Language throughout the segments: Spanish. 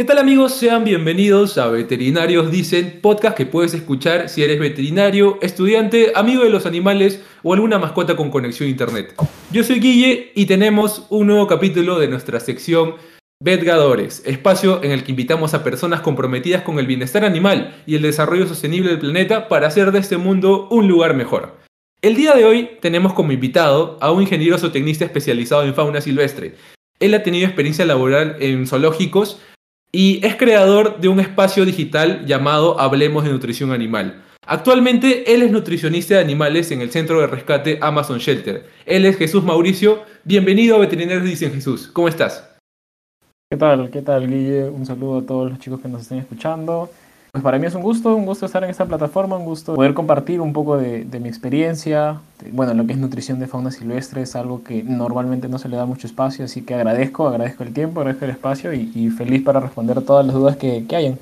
¿Qué tal amigos? Sean bienvenidos a Veterinarios Dicen, podcast que puedes escuchar si eres veterinario, estudiante, amigo de los animales o alguna mascota con conexión a internet. Yo soy Guille y tenemos un nuevo capítulo de nuestra sección Vetgadores, espacio en el que invitamos a personas comprometidas con el bienestar animal y el desarrollo sostenible del planeta para hacer de este mundo un lugar mejor. El día de hoy tenemos como invitado a un ingeniero zootecnista especializado en fauna silvestre. Él ha tenido experiencia laboral en zoológicos y es creador de un espacio digital llamado Hablemos de Nutrición Animal. Actualmente él es nutricionista de animales en el centro de rescate Amazon Shelter. Él es Jesús Mauricio. Bienvenido a Veterinarios Dicen Jesús. ¿Cómo estás? ¿Qué tal? ¿Qué tal, Guille? Un saludo a todos los chicos que nos estén escuchando. Pues para mí es un gusto, un gusto estar en esta plataforma, un gusto poder compartir un poco de, mi experiencia. Bueno, lo que es nutrición de fauna silvestre es algo que normalmente no se le da mucho espacio, así que agradezco, agradezco el tiempo, agradezco el espacio y, feliz para responder todas las dudas que, que hayan.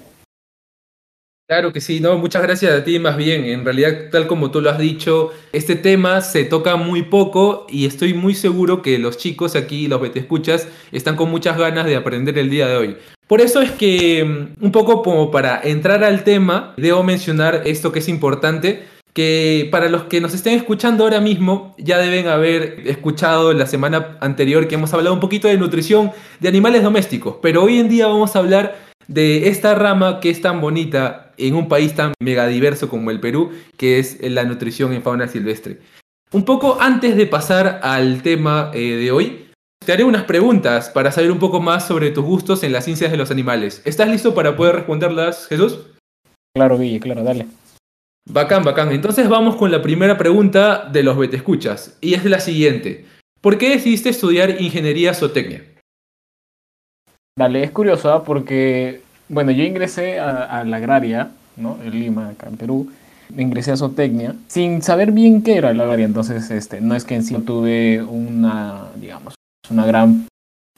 Claro que sí, no, muchas gracias a ti más bien. En realidad, tal como tú lo has dicho, este tema se toca muy poco y estoy muy seguro que los chicos aquí, los que te escuchas, están con muchas ganas de aprender el día de hoy. Por eso es que, mm, un poco como para entrar al tema, debo mencionar esto que es importante, que para los que nos estén escuchando ahora mismo, ya deben haber escuchado la semana anterior que hemos hablado un poquito de nutrición de animales domésticos, pero hoy en día vamos a hablar de esta rama que es tan bonita en un país tan megadiverso como el Perú, que es la nutrición en fauna silvestre. Un poco antes de pasar al tema eh, de hoy, te haré unas preguntas para saber un poco más sobre tus gustos en las ciencias de los animales. ¿Estás listo para poder responderlas, Jesús? Claro, Guille, claro, dale. Bacán, bacán. Entonces vamos con la primera pregunta de los escuchas y es la siguiente. ¿Por qué decidiste estudiar ingeniería zootecnia? Dale, es curioso, ¿ah? porque bueno, yo ingresé a, la agraria, ¿no? En Lima, acá en Perú. Ingresé a zootecnia sin saber bien qué era la agraria. Entonces, este, no es que en sí tuve una, digamos, una gran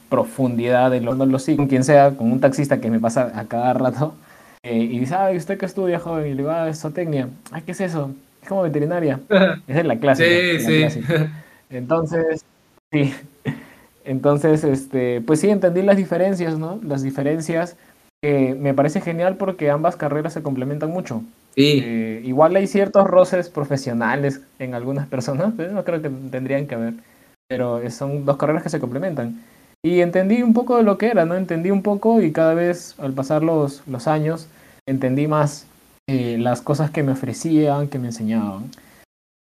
profundidad de lo que lo sigo. Con quien sea, con un taxista que me pasa a cada rato. Eh, y dice, ah, ¿usted qué estudia, joven? Y le digo, ah, es zootecnia. Ah, ¿qué es eso? Es como veterinaria. Esa es la clase. Sí, sí. Entonces, sí. Entonces, este, pues sí, entendí las diferencias, ¿no? Las diferencias me parece genial porque ambas carreras se complementan mucho. Sí. Eh, igual hay ciertos roces profesionales en algunas personas, pero no creo que tendrían que haber. Pero son dos carreras que se complementan. Y entendí un poco de lo que era, ¿no? Entendí un poco y cada vez al pasar los, los años entendí más eh, las cosas que me ofrecían, que me enseñaban.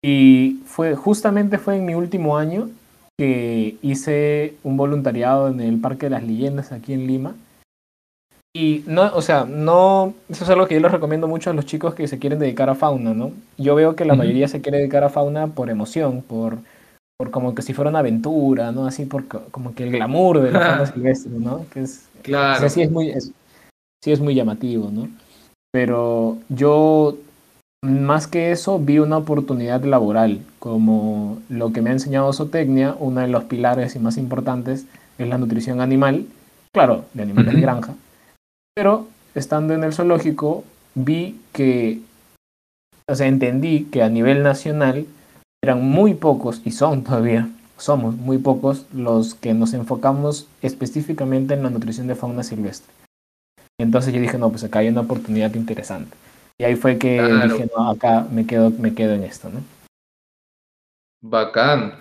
Y fue, justamente fue en mi último año que hice un voluntariado en el Parque de las Leyendas aquí en Lima y no, o sea, no, eso es algo que yo les recomiendo mucho a los chicos que se quieren dedicar a fauna, ¿no? Yo veo que la mayoría se quiere dedicar a fauna por emoción, por, por como que si fuera una aventura, ¿no? Así por como que el glamour de la fauna silvestre, ¿no? Que es, claro. sí es muy, sí es muy llamativo, ¿no? Pero yo, más que eso, vi una oportunidad laboral, como lo que me ha enseñado Zootecnia, uno de los pilares y más importantes es la nutrición animal, claro, de animales de granja pero estando en el zoológico vi que, o sea, entendí que a nivel nacional eran muy pocos, y son todavía, somos muy pocos los que nos enfocamos específicamente en la nutrición de fauna silvestre. Entonces yo dije, no, pues acá hay una oportunidad interesante. Y ahí fue que dije, no, acá me quedo, me quedo en esto, ¿no? Bacán.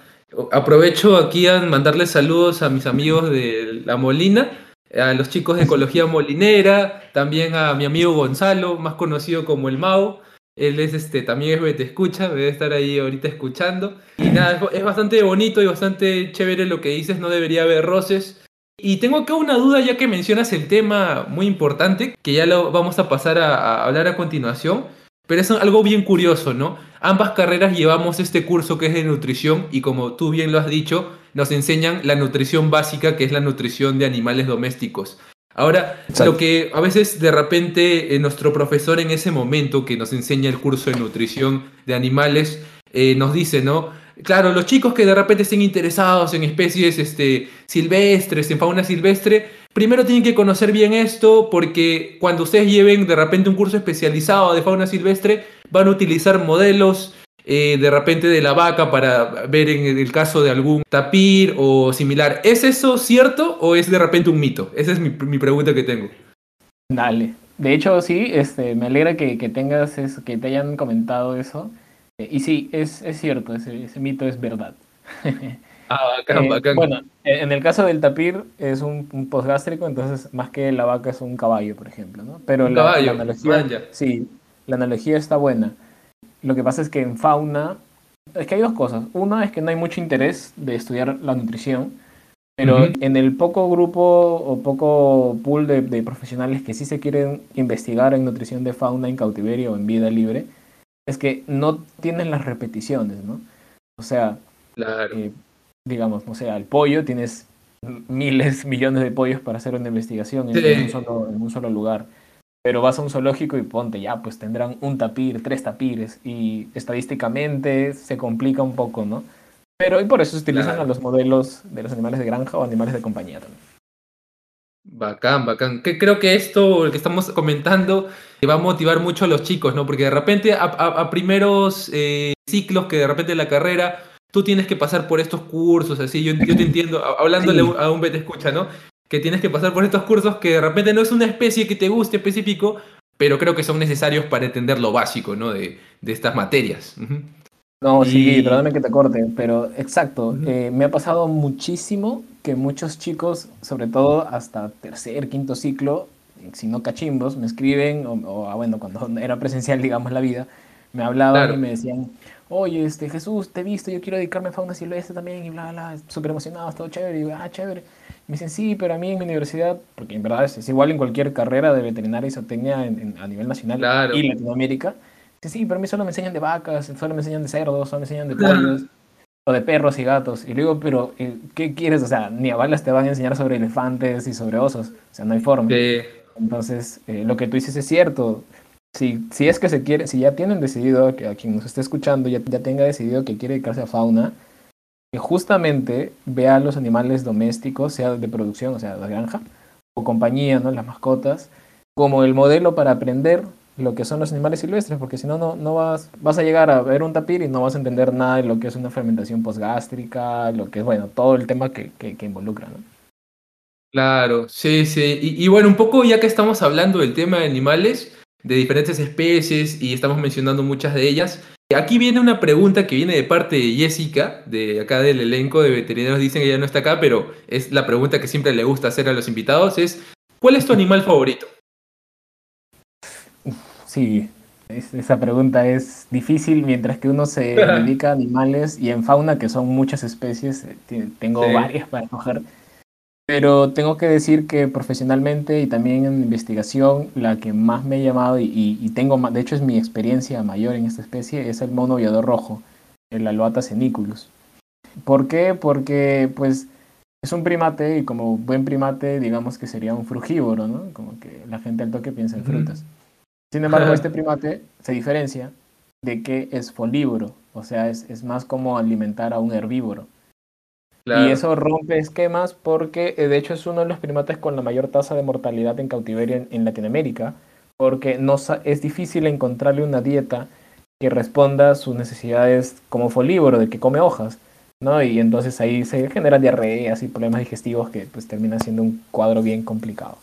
Aprovecho aquí a mandarle saludos a mis amigos de La Molina a los chicos de Ecología Molinera, también a mi amigo Gonzalo, más conocido como el Mau. Él es este, también es Te Escucha, debe estar ahí ahorita escuchando. Y nada, es, bastante bonito y bastante chévere lo que dices, no debería haber roces. Y tengo acá una duda ya que mencionas el tema muy importante, que ya lo vamos a pasar a hablar a continuación. Pero es algo bien curioso, ¿no? Ambas carreras llevamos este curso que es de nutrición y como tú bien lo has dicho, nos enseñan la nutrición básica, que es la nutrición de animales domésticos. Ahora, lo que a veces de repente eh, nuestro profesor en ese momento que nos enseña el curso de nutrición de animales eh, nos dice, ¿no? Claro, los chicos que de repente estén interesados en especies este, silvestres, en fauna silvestre, primero tienen que conocer bien esto porque cuando ustedes lleven de repente un curso especializado de fauna silvestre, van a utilizar modelos eh, de repente de la vaca para ver en el caso de algún tapir o similar. ¿Es eso cierto o es de repente un mito? Esa es mi, pregunta que tengo. Dale. De hecho, sí, este, me alegra que, que tengas eso, que te hayan comentado eso. Eh, y sí, es, es cierto, ese, ese mito es verdad. Ah, Eh, bueno, eh, en el caso del tapir es un, un postgástrico, entonces más que la vaca es un caballo, por ejemplo, ¿no? Pero la, caballo, la analogía, vaya. sí, la analogía está buena. Lo que pasa es que en fauna, es que hay dos cosas. Una es que no hay mucho interés de estudiar la nutrición, pero en el poco grupo o poco pool de, de profesionales que sí se quieren investigar en nutrición de fauna en cautiverio o en vida libre, es que no tienen las repeticiones, ¿no? O sea, Claro. eh, digamos, no sé, al pollo tienes miles, millones de pollos para hacer una investigación en, Sí. un solo, en un solo lugar. Pero vas a un zoológico y ponte ya, pues tendrán un tapir, tres tapires, y estadísticamente se complica un poco, ¿no? Pero y por eso se utilizan Claro. a los modelos de los animales de granja o animales de compañía también. Bacán, bacán. Que creo que esto, el que estamos comentando, va a motivar mucho a los chicos, ¿no? Porque de repente a, a- a primeros eh, ciclos que de repente en la carrera tú tienes que pasar por estos cursos, así, yo, yo te entiendo, hablándole Sí. a un te escucha, ¿no? Que tienes que pasar por estos cursos que de repente no es una especie que te guste específico, pero creo que son necesarios para entender lo básico, ¿no? De, de estas materias. No, sí, perdóname que te corte, pero exacto, eh, me ha pasado muchísimo que muchos chicos, sobre todo hasta tercer, quinto ciclo, si no cachimbos, me escriben, o, o, ah, bueno, cuando era presencial, digamos, la vida, me hablaban Claro. y me decían, oye, este, Jesús, te he visto, yo quiero dedicarme a fauna silvestre también, y bla, bla, súper emocionado, todo chévere, y digo, ah, chévere. Me dicen, sí, pero a mí en mi universidad, porque en verdad es, es igual en cualquier carrera de veterinaria y zootecnia en- en- a nivel nacional Claro. y Latinoamérica, Sí, sí, pero a mí solo me enseñan de vacas, solo me enseñan de cerdos, solo me enseñan de pollos, o de perros y gatos. Y le digo, pero eh, ¿qué quieres? O sea, ni a balas te van a enseñar sobre elefantes y sobre osos. O sea, no hay forma. Sí. Entonces, eh, lo que tú dices es cierto. Si, si es que se quiere, si ya tienen decidido, que a quien nos esté escuchando ya, ya tenga decidido que quiere dedicarse a fauna, que justamente vea los animales domésticos, sea de producción, o sea, de granja, o compañía, ¿no? Las mascotas, como el modelo para aprender lo que son los animales silvestres, porque si no, no, vas, vas a llegar a ver un tapir y no vas a entender nada de lo que es una fermentación postgástrica, lo que es, bueno, todo el tema que, que, involucra, ¿no? Claro, sí, sí. Y bueno, un poco ya que estamos hablando del tema de animales, de diferentes especies, y estamos mencionando muchas de ellas, aquí viene una pregunta que viene de parte de Jessica, de acá del elenco de veterinarios, dicen que ella no está acá, pero es la pregunta que siempre le gusta hacer a los invitados, es, ¿cuál es tu animal favorito? Sí, es- esa pregunta es difícil mientras que uno se dedica a animales y en fauna, que son muchas especies, eh, tengo Sí. varias para escoger. Pero tengo que decir que profesionalmente y también en investigación, la que más me ha llamado y, y- y tengo, ma- de hecho es mi experiencia mayor en esta especie, es el mono viador rojo, el Aloata seniculus. ¿Por qué? Porque pues es un primate y como buen primate digamos que sería un frugívoro, ¿no? Como que la gente al toque piensa en frutas. Sin embargo, este primate se diferencia de que es folívoro, o sea, es, es más como alimentar a un herbívoro. Claro, Y eso rompe esquemas porque eh, de hecho es uno de los primates con la mayor tasa de mortalidad en cautiverio en, en Latinoamérica, porque no, es difícil encontrarle una dieta que responda a sus necesidades como folívoro, de que come hojas, ¿no? Y entonces ahí se generan diarreas y problemas digestivos que pues terminan siendo un cuadro bien complicado.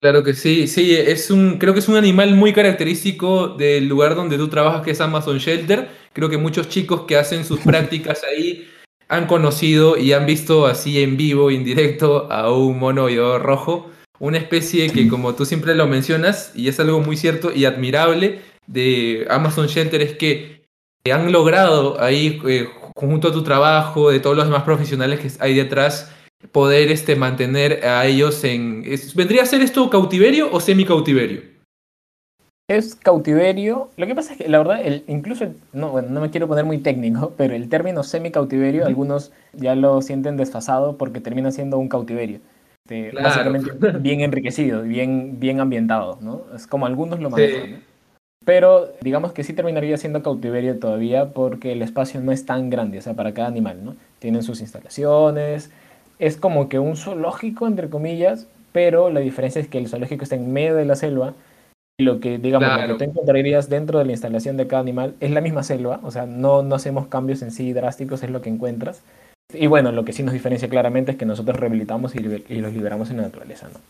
claro que sí, sí, es un, creo que es un animal muy característico del lugar donde tú trabajas, que es Amazon Shelter. Creo que muchos chicos que hacen sus prácticas ahí han conocido y han visto así en vivo, en directo, a un mono viador rojo, una especie que como tú siempre lo mencionas, y es algo muy cierto y admirable de Amazon Shelter, es que han logrado ahí, eh, junto a tu trabajo, de todos los demás profesionales que hay detrás, poder este, mantener a ellos en... ¿Vendría a ser esto cautiverio o semi-cautiverio? Es cautiverio. Lo que pasa es que, la verdad, el, incluso, no, bueno, no me quiero poner muy técnico, pero el término semi-cautiverio, algunos ya lo sienten desfasado porque termina siendo un cautiverio. Este, Claro. Básicamente bien enriquecido, bien, bien ambientado, ¿no? Es como algunos lo Sí. manejan, ¿no? Pero digamos que sí terminaría siendo cautiverio todavía porque el espacio no es tan grande, o sea, para cada animal, ¿no? Tienen sus instalaciones, es como que un zoológico, entre comillas, pero la diferencia es que el zoológico está en medio de la selva lo que, digamos, lo Claro. que tú encontrarías dentro de la instalación de cada animal es la misma selva, o sea, no, no hacemos cambios en sí drásticos, es lo que encuentras. Y bueno, lo que sí nos diferencia claramente es que nosotros rehabilitamos y, y los liberamos en la naturaleza, ¿no?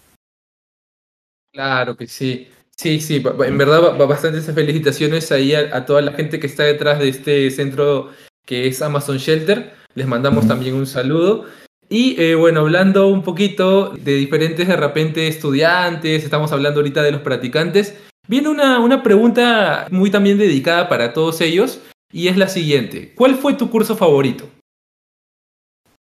Claro que sí. Sí, sí, en verdad bastantes felicitaciones ahí a, toda la gente que está detrás de este centro que es Amazon Shelter. Les mandamos también un saludo. Y eh, bueno, hablando un poquito de diferentes de repente estudiantes, estamos hablando ahorita de los practicantes, viene una, una pregunta muy también dedicada para todos ellos y es la siguiente. ¿Cuál fue tu curso favorito?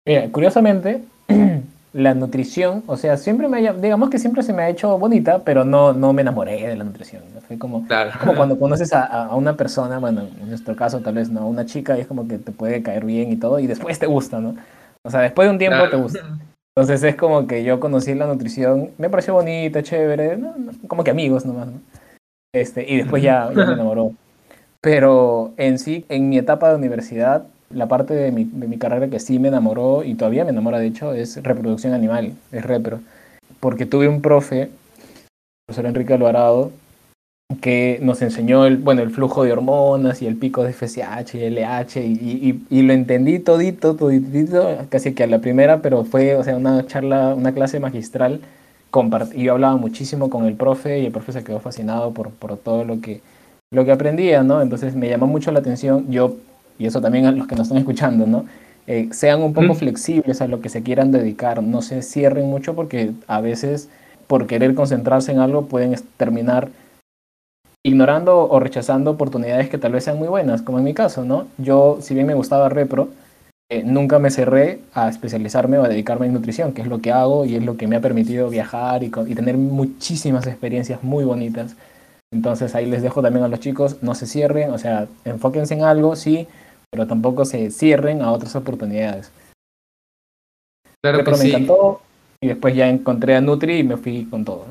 Mira, curiosamente, la nutrición, o sea, siempre me digamos que siempre se me ha hecho bonita, pero no, no me enamoré de la nutrición. Fue como, como cuando conoces a, una persona, bueno, en nuestro caso tal vez no, una chica, y es como que te puede caer bien y todo, y después te gusta, ¿no? O sea, después de un tiempo te gusta. Entonces es como que yo conocí la nutrición, me pareció bonita, chévere, como que amigos nomás, ¿no? Este, y después ya, ya me enamoró. Pero en sí, en mi etapa de universidad, la parte de mi, de mi, carrera que sí me enamoró y todavía me enamora de hecho es reproducción animal, es repro. Porque tuve un profe, el profesor Enrique Alvarado, que nos enseñó el, bueno, el flujo de hormonas y el pico de FSH y LH y, y, lo entendí todito, todito, casi que a la primera, pero fue o sea, una charla, una clase magistral. y yo hablaba muchísimo con el profe y el profe se quedó fascinado por, por todo lo que, lo que aprendía, ¿no? Entonces me llamó mucho la atención. Yo y eso también a los que nos están escuchando, ¿no? Eh, sean un poco flexibles a lo que se quieran dedicar, no se cierren mucho porque a veces por querer concentrarse en algo pueden terminar ignorando o rechazando oportunidades que tal vez sean muy buenas, como en mi caso, ¿no? Yo, si bien me gustaba repro, eh, nunca me cerré a especializarme o a dedicarme en nutrición, que es lo que hago y es lo que me ha permitido viajar y, y tener muchísimas experiencias muy bonitas. Entonces ahí les dejo también a los chicos, no se cierren, o sea, enfóquense en algo, sí, pero tampoco se cierren a otras oportunidades. Claro que me encantó y después ya encontré a Nutri y me fui con todo.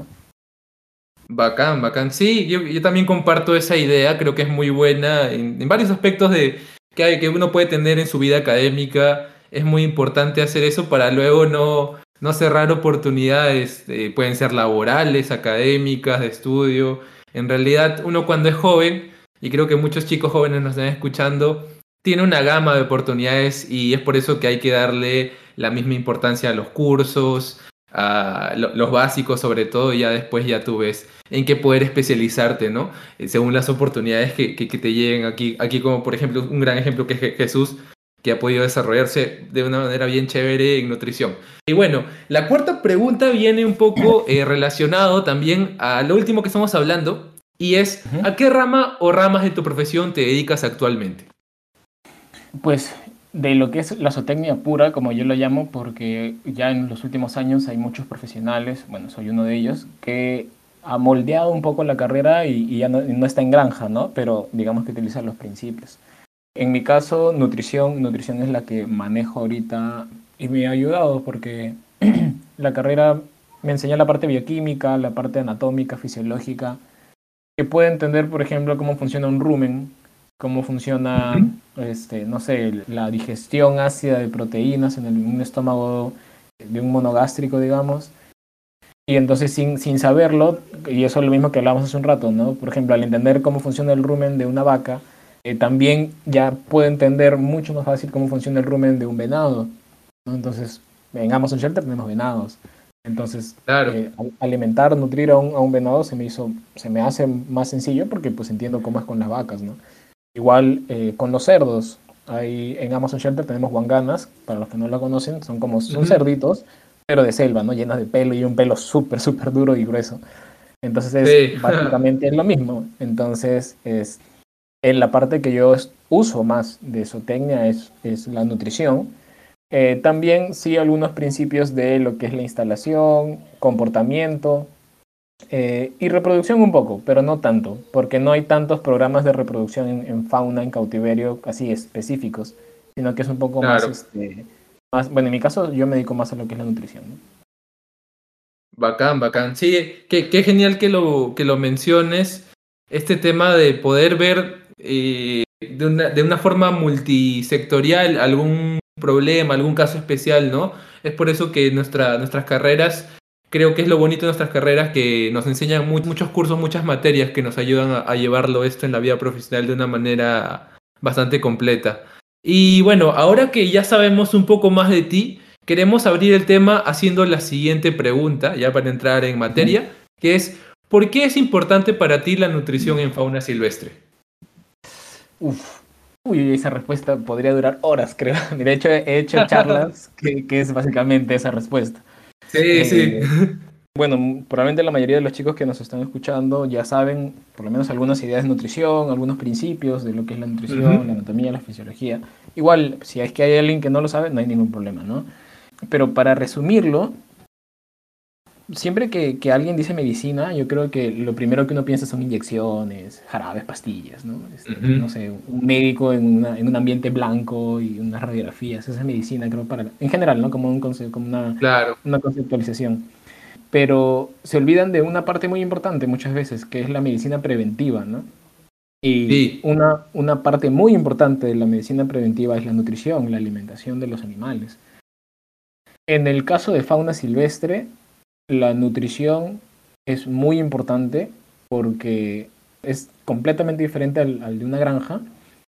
Bacán, bacán. Sí, yo, también comparto esa idea, creo que es muy buena en, varios aspectos de que, hay, que uno puede tener en su vida académica. Es muy importante hacer eso para luego no, no cerrar oportunidades, eh, pueden ser laborales, académicas, de estudio. En realidad, uno cuando es joven, y creo que muchos chicos jóvenes nos están escuchando, tiene una gama de oportunidades y es por eso que hay que darle la misma importancia a los cursos, los básicos sobre todo, y ya después ya tú ves en qué poder especializarte, ¿no? Eh, según las oportunidades que, te lleguen aquí, aquí como por ejemplo un gran ejemplo que es Jesús, que ha podido desarrollarse de una manera bien chévere en nutrición. Y bueno, la cuarta pregunta viene un poco eh, relacionado también a lo último que estamos hablando, y es, ¿a qué rama o ramas de tu profesión te dedicas actualmente? Pues de lo que es la zootecnia pura, como yo lo llamo, porque ya en los últimos años hay muchos profesionales, bueno, soy uno de ellos, que ha moldeado un poco la carrera y, ya no, está en granja, ¿no? Pero digamos que utiliza los principios. En mi caso, nutrición, nutrición es la que manejo ahorita y me ha ayudado porque la carrera me enseña la parte bioquímica, la parte anatómica, fisiológica, que puede entender, por ejemplo, cómo funciona un rumen, cómo funciona, este, no sé, la digestión ácida de proteínas en, el, un estómago de un monogástrico, digamos. Y entonces sin, sin saberlo, y eso es lo mismo que hablábamos hace un rato, ¿no? Por ejemplo, al entender cómo funciona el rumen de una vaca, eh, también ya puede entender mucho más fácil cómo funciona el rumen de un venado. ¿no? Entonces, en Amazon Shelter tenemos venados. Entonces, eh, alimentar, nutrir a un, a un, venado se me hizo, se me hace más sencillo porque pues entiendo cómo es con las vacas, ¿no? Igual eh, con los cerdos. Hay, en Amazon Shelter tenemos guanganas, para los que no lo conocen, son como son cerditos, pero de selva, ¿no? Llenas de pelo y un pelo súper, súper duro y grueso. Entonces es básicamente es lo mismo. Entonces es en la parte que yo uso más de zootecnia es, es la nutrición. Eh, también sí algunos principios de lo que es la instalación, comportamiento, eh, y reproducción un poco, pero no tanto, porque no hay tantos programas de reproducción en, fauna, en cautiverio, así específicos, sino que es un poco más, este, más, bueno, en mi caso yo me dedico más a lo que es la nutrición. Bacán, bacán. Sí, qué, qué, genial que lo, que lo menciones, este tema de poder ver eh, de, una, de una forma multisectorial algún problema, algún caso especial, ¿no? Es por eso que nuestra, nuestras carreras creo que es lo bonito de nuestras carreras que nos enseñan muchos cursos, muchas materias que nos ayudan a, llevarlo esto en la vida profesional de una manera bastante completa. Y bueno, ahora que ya sabemos un poco más de ti, queremos abrir el tema haciendo la siguiente pregunta, ya para entrar en materia, que es ¿por qué es importante para ti la nutrición en fauna silvestre? Uf, uy, esa respuesta podría durar horas, creo. De hecho, he hecho charlas que, que es básicamente esa respuesta. Sí, eh, sí. Bueno, probablemente la mayoría de los chicos que nos están escuchando ya saben por lo menos algunas ideas de nutrición, algunos principios de lo que es la nutrición, la anatomía, la fisiología. Igual, si es que hay alguien que no lo sabe, no hay ningún problema, ¿no? Pero para resumirlo, siempre que, que, alguien dice medicina, yo creo que lo primero que uno piensa son inyecciones, jarabes, pastillas, ¿no? Este, no sé, un médico en, en, un ambiente blanco y unas radiografías, esa es medicina, creo, para, en general, ¿no? Como, un como una, claro. una conceptualización. Pero se olvidan de una parte muy importante muchas veces, que es la medicina preventiva, ¿no? Y sí. una, una parte muy importante de la medicina preventiva es la nutrición, la alimentación de los animales. En el caso de fauna silvestre, la nutrición es muy importante porque es completamente diferente al, al, de una granja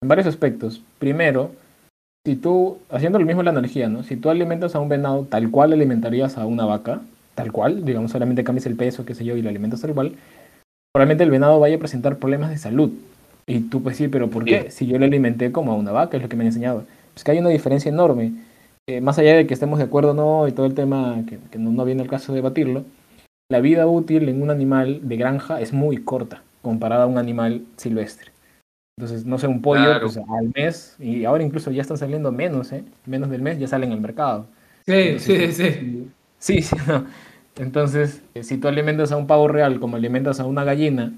en varios aspectos. Primero, si tú, haciendo lo mismo la energía, ¿no? Si tú alimentas a un venado tal cual alimentarías a una vaca, tal cual, digamos, solamente cambias el peso, qué sé yo, y lo alimentas tal cual, probablemente el venado vaya a presentar problemas de salud. Y tú pues sí, pero ¿por qué? Si yo lo alimenté como a una vaca, es lo que me han enseñado. Es que hay una diferencia enorme eh, más allá de que estemos de acuerdo o no y todo el tema, que, que no, no, viene el caso de debatirlo, la vida útil en un animal de granja es muy corta comparada a un animal silvestre. Entonces, no sé, un pollo Claro. pues, al mes, y ahora incluso ya están saliendo menos, ¿eh? menos del mes ya salen al mercado. Sí, sí, Entonces, sí. Sí, sí, no. Entonces, eh, si tú alimentas a un pavo real como alimentas a una gallina,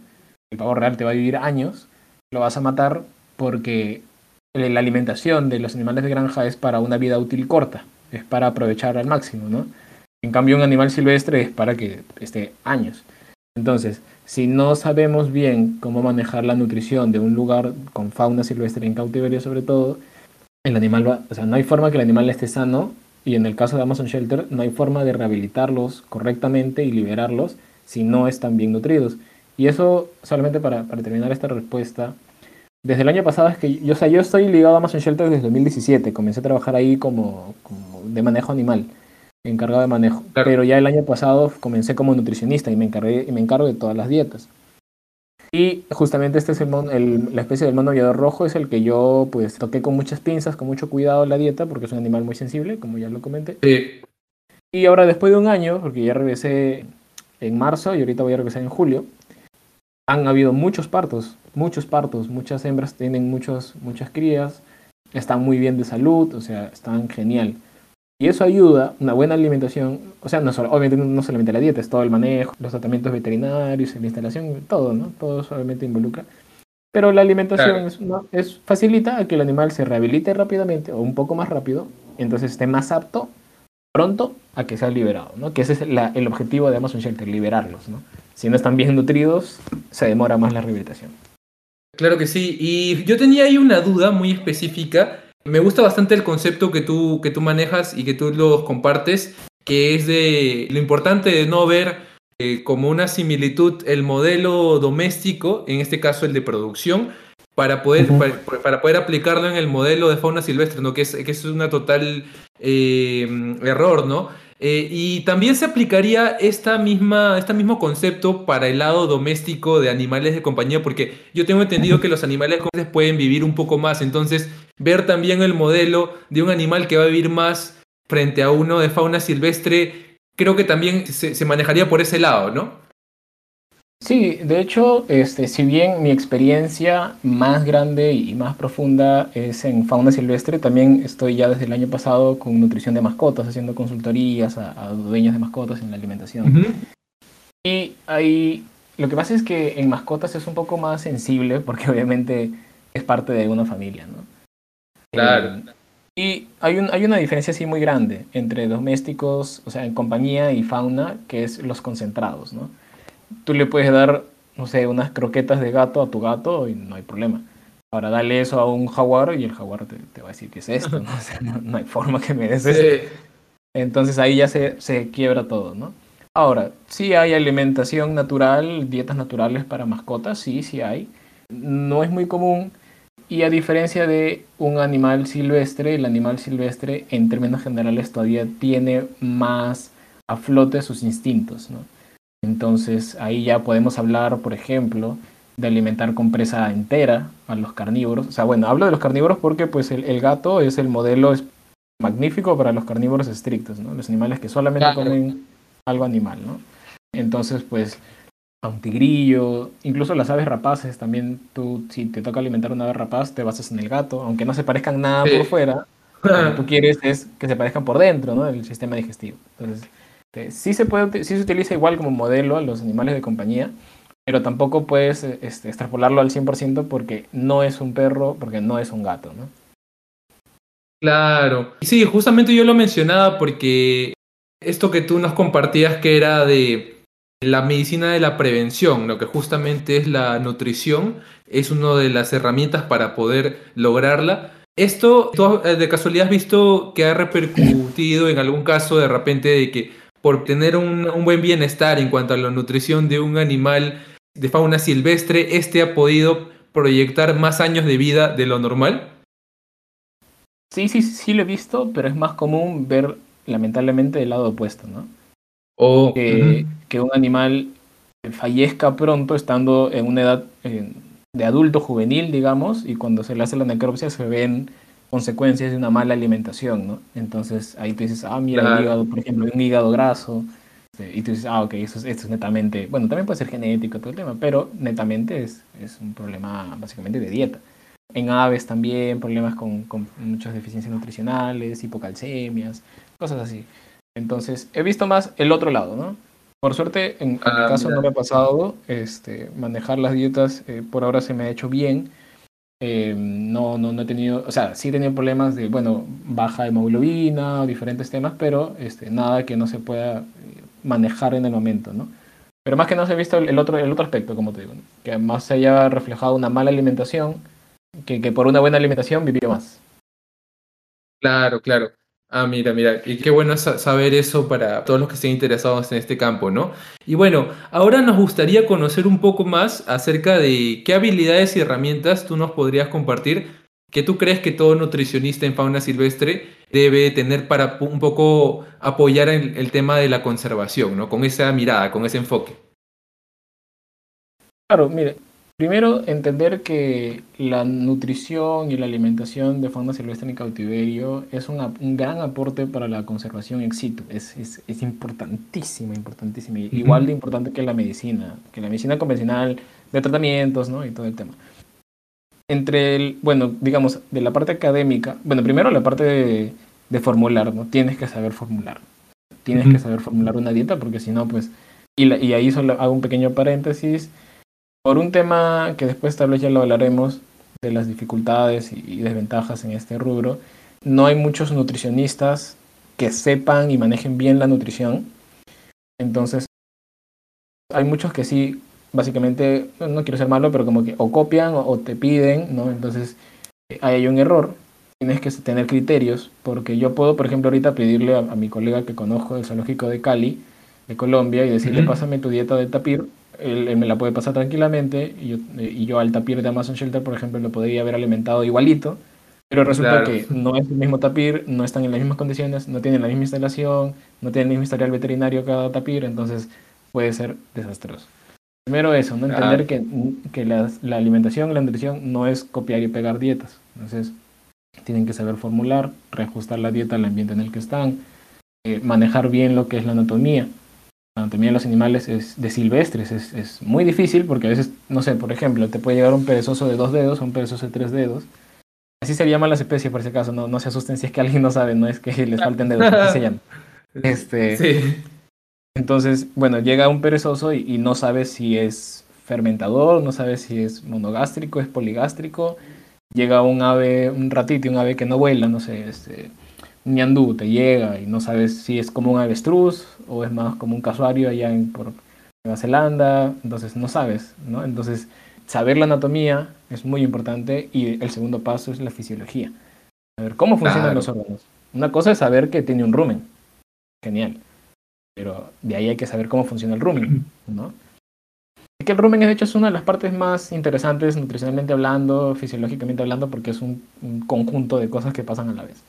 el pavo real te va a vivir años, lo vas a matar porque la alimentación de los animales de granja es para una vida útil corta, es para aprovechar al máximo, ¿no? En cambio, un animal silvestre es para que esté años. Entonces, si no sabemos bien cómo manejar la nutrición de un lugar con fauna silvestre en cautiverio sobre todo, el animal va, o sea, no hay forma que el animal esté sano y en el caso de Amazon Shelter no hay forma de rehabilitarlos correctamente y liberarlos si no están bien nutridos. Y eso, solamente para terminar esta respuesta, desde el año pasado es que yo, o sea, yo estoy ligado a Amazon Shelter desde 2017, comencé a trabajar ahí como, como de manejo animal, encargado de manejo, Claro. pero ya el año pasado comencé como nutricionista y me, encargué, y me encargo de todas las dietas. Y justamente este es el, mon- el- la especie del mono aviador rojo, es el que yo pues toqué con muchas pinzas, con mucho cuidado la dieta, porque es un animal muy sensible, como ya lo comenté. Sí. Y ahora después de un año, porque ya regresé en marzo y ahorita voy a regresar en julio, han habido muchos partos, muchos partos, muchas hembras tienen muchos, muchas crías, están muy bien de salud, o sea, están genial. Y eso ayuda, una buena alimentación, o sea, no solo, obviamente no solamente la dieta, es todo el manejo, los tratamientos veterinarios, la instalación, todo, ¿no? Todo eso obviamente involucra. Pero la alimentación Claro. es, facilita a que el animal se rehabilite rápidamente o un poco más rápido, entonces esté más apto pronto a que sea liberado, ¿no? Que ese es la- el objetivo de Amazon Shelter, liberarlos, ¿no? Si no están bien nutridos, se demora más la rehabilitación. Claro que sí. Y yo tenía ahí una duda muy específica. Me gusta bastante el concepto que tú, que tú manejas y que tú los compartes, que es de lo importante de no ver eh, como una similitud el modelo doméstico, en este caso el de producción, para poder, para poder aplicarlo en el modelo de fauna silvestre, ¿no? que, es, que es una total eh, error, ¿no? Eh, y también se aplicaría esta misma, este mismo concepto para el lado doméstico de animales de compañía, porque yo tengo entendido que los animales pueden vivir un poco más, entonces ver también el modelo de un animal que va a vivir más frente a uno de fauna silvestre, creo que también se manejaría por ese lado, ¿no? Sí, de hecho, este, si bien mi experiencia más grande y más profunda es en fauna silvestre, también estoy ya desde el año pasado con nutrición de mascotas, haciendo consultorías a, a dueños de mascotas en la alimentación. Y ahí, lo que pasa es que en mascotas es un poco más sensible porque obviamente es parte de una familia, ¿no? Claro. Eh, y hay, un, hay una diferencia así muy grande entre domésticos, o sea, en compañía y fauna, que es los concentrados, ¿no? Tú le puedes dar, no sé, unas croquetas de gato a tu gato y no hay problema. Ahora dale eso a un jaguar y el jaguar te, te va a decir, ¿qué es esto? ¿no? O sea, no, no hay forma que me des. Sí. Entonces ahí ya se, se quiebra todo, ¿no? Ahora, sí hay alimentación natural, dietas naturales para mascotas, sí, sí hay. No es muy común y a diferencia de un animal silvestre, el animal silvestre en términos generales todavía tiene más a flote sus instintos, ¿no? Entonces ahí ya podemos hablar, por ejemplo, de alimentar con presa entera a los carnívoros. O sea, bueno, hablo de los carnívoros porque pues el, gato es el modelo magnífico para los carnívoros estrictos, ¿no? Los animales que solamente comen algo animal, ¿no? Entonces, pues, a un tigrillo, incluso las aves rapaces, también tú, si te toca alimentar una ave rapaz, te basas en el gato, aunque no se parezcan nada por fuera, lo que tú quieres es que se parezcan por dentro, ¿no? El sistema digestivo. Entonces, este, sí se puede, sí se utiliza igual como modelo a los animales de compañía, pero tampoco puedes este, extrapolarlo al 100% porque no es un perro, porque no es un gato, ¿no? Claro. Sí, justamente yo lo mencionaba porque esto que tú nos compartías que era de la medicina de la prevención, lo que justamente es la nutrición, es una de las herramientas para poder lograrla. Esto, ¿tú de casualidad has visto que ha repercutido en algún caso de repente de que por tener un, un buen bienestar en cuanto a la nutrición de un animal de fauna silvestre, este ha podido proyectar más años de vida de lo normal? Sí, sí, sí lo he visto, pero es más común ver lamentablemente el lado opuesto, ¿no? O que, que un animal fallezca pronto estando en una edad de adulto juvenil, digamos, y cuando se le hace la necropsia se ven consecuencias de una mala alimentación, ¿no? Entonces ahí tú dices, ah, mira, el hígado, por ejemplo, un hígado graso, este, y tú dices, ah, ok, eso es, esto es netamente, bueno, también puede ser genético, todo el tema, pero netamente es, es un problema básicamente de dieta. En aves también, problemas con, con muchas deficiencias nutricionales, hipocalcemias, cosas así. Entonces, he visto más el otro lado, ¿no? Por suerte, en, mi ah, caso no me ha pasado, este, manejar las dietas eh, por ahora se me ha hecho bien, eh, no, no, no he tenido, o sea, sí he tenido problemas de, bueno, baja hemoglobina, diferentes temas, pero este, nada que no se pueda eh, manejar en el momento, ¿no? Pero más que no se ha visto el, otro, el otro aspecto, como te digo, que más se haya reflejado una mala alimentación, que, que por una buena alimentación vivió más. Claro, claro. Ah, mira, mira, y qué bueno saber eso para todos los que estén interesados en este campo, ¿no? Y bueno, ahora nos gustaría conocer un poco más acerca de qué habilidades y herramientas tú nos podrías compartir que tú crees que todo nutricionista en fauna silvestre debe tener para un poco apoyar el, el tema de la conservación, ¿no? Con esa mirada, con ese enfoque. Claro, mire, Primero, entender que la nutrición y la alimentación de fauna silvestre en cautiverio es un gran aporte para la conservación ex situ. Es, es, es importantísimo, importantísimo. Igual de importante que la medicina, que la medicina convencional de tratamientos ¿no? y todo el tema. Entre el, bueno, digamos, de la parte académica, bueno, primero la parte de, de formular, ¿no? Tienes que saber formular. Tienes que saber formular una dieta porque si no, pues, y, y ahí solo hago un pequeño paréntesis por un tema que después tal vez ya lo hablaremos, de las dificultades y desventajas en este rubro, no hay muchos nutricionistas que sepan y manejen bien la nutrición. Entonces, hay muchos que sí, básicamente, no quiero ser malo, pero como que o copian o, te piden, ¿no? Entonces, ahí hay un error. Tienes que tener criterios, porque yo puedo, por ejemplo, ahorita pedirle a, mi colega que conozco del zoológico de Cali, de Colombia, y decirle, pásame tu dieta de tapir, él, me la puede pasar tranquilamente y yo, y yo al tapir de Amazon Shelter, por ejemplo, lo podría haber alimentado igualito, pero resulta que no es el mismo tapir, no están en las mismas condiciones, no tienen la misma instalación, no tienen el mismo historial veterinario cada tapir, entonces puede ser desastroso. Primero eso, ¿no? entender que, que la, la, alimentación la nutrición no es copiar y pegar dietas. Entonces, tienen que saber formular, reajustar la dieta al ambiente en el que están, eh, manejar bien lo que es la anatomía anatomía de los animales es de silvestres es, es, muy difícil porque a veces, no sé, por ejemplo, te puede llegar un perezoso de dos dedos o un perezoso de tres dedos. Así se llaman las especies por ese caso, no, no se asusten si es que alguien no sabe, no es que les falten dedos, así se llama. Este, sí. Entonces, bueno, llega un perezoso y, y no sabe si es fermentador, no sabe si es monogástrico, es poligástrico. Llega un ave, un ratito, un ave que no vuela, no sé, este, ñandú te llega y no sabes si es como un avestruz o es más como un casuario allá en, por Nueva Zelanda, entonces no sabes, ¿no? Entonces, saber la anatomía es muy importante y el segundo paso es la fisiología. Saber cómo funcionan los órganos. Una cosa es saber que tiene un rumen, genial, pero de ahí hay que saber cómo funciona el rumen, ¿no? que el rumen, de hecho, es una de las partes más interesantes nutricionalmente hablando, fisiológicamente hablando, porque es un conjunto de cosas que pasan a la vez.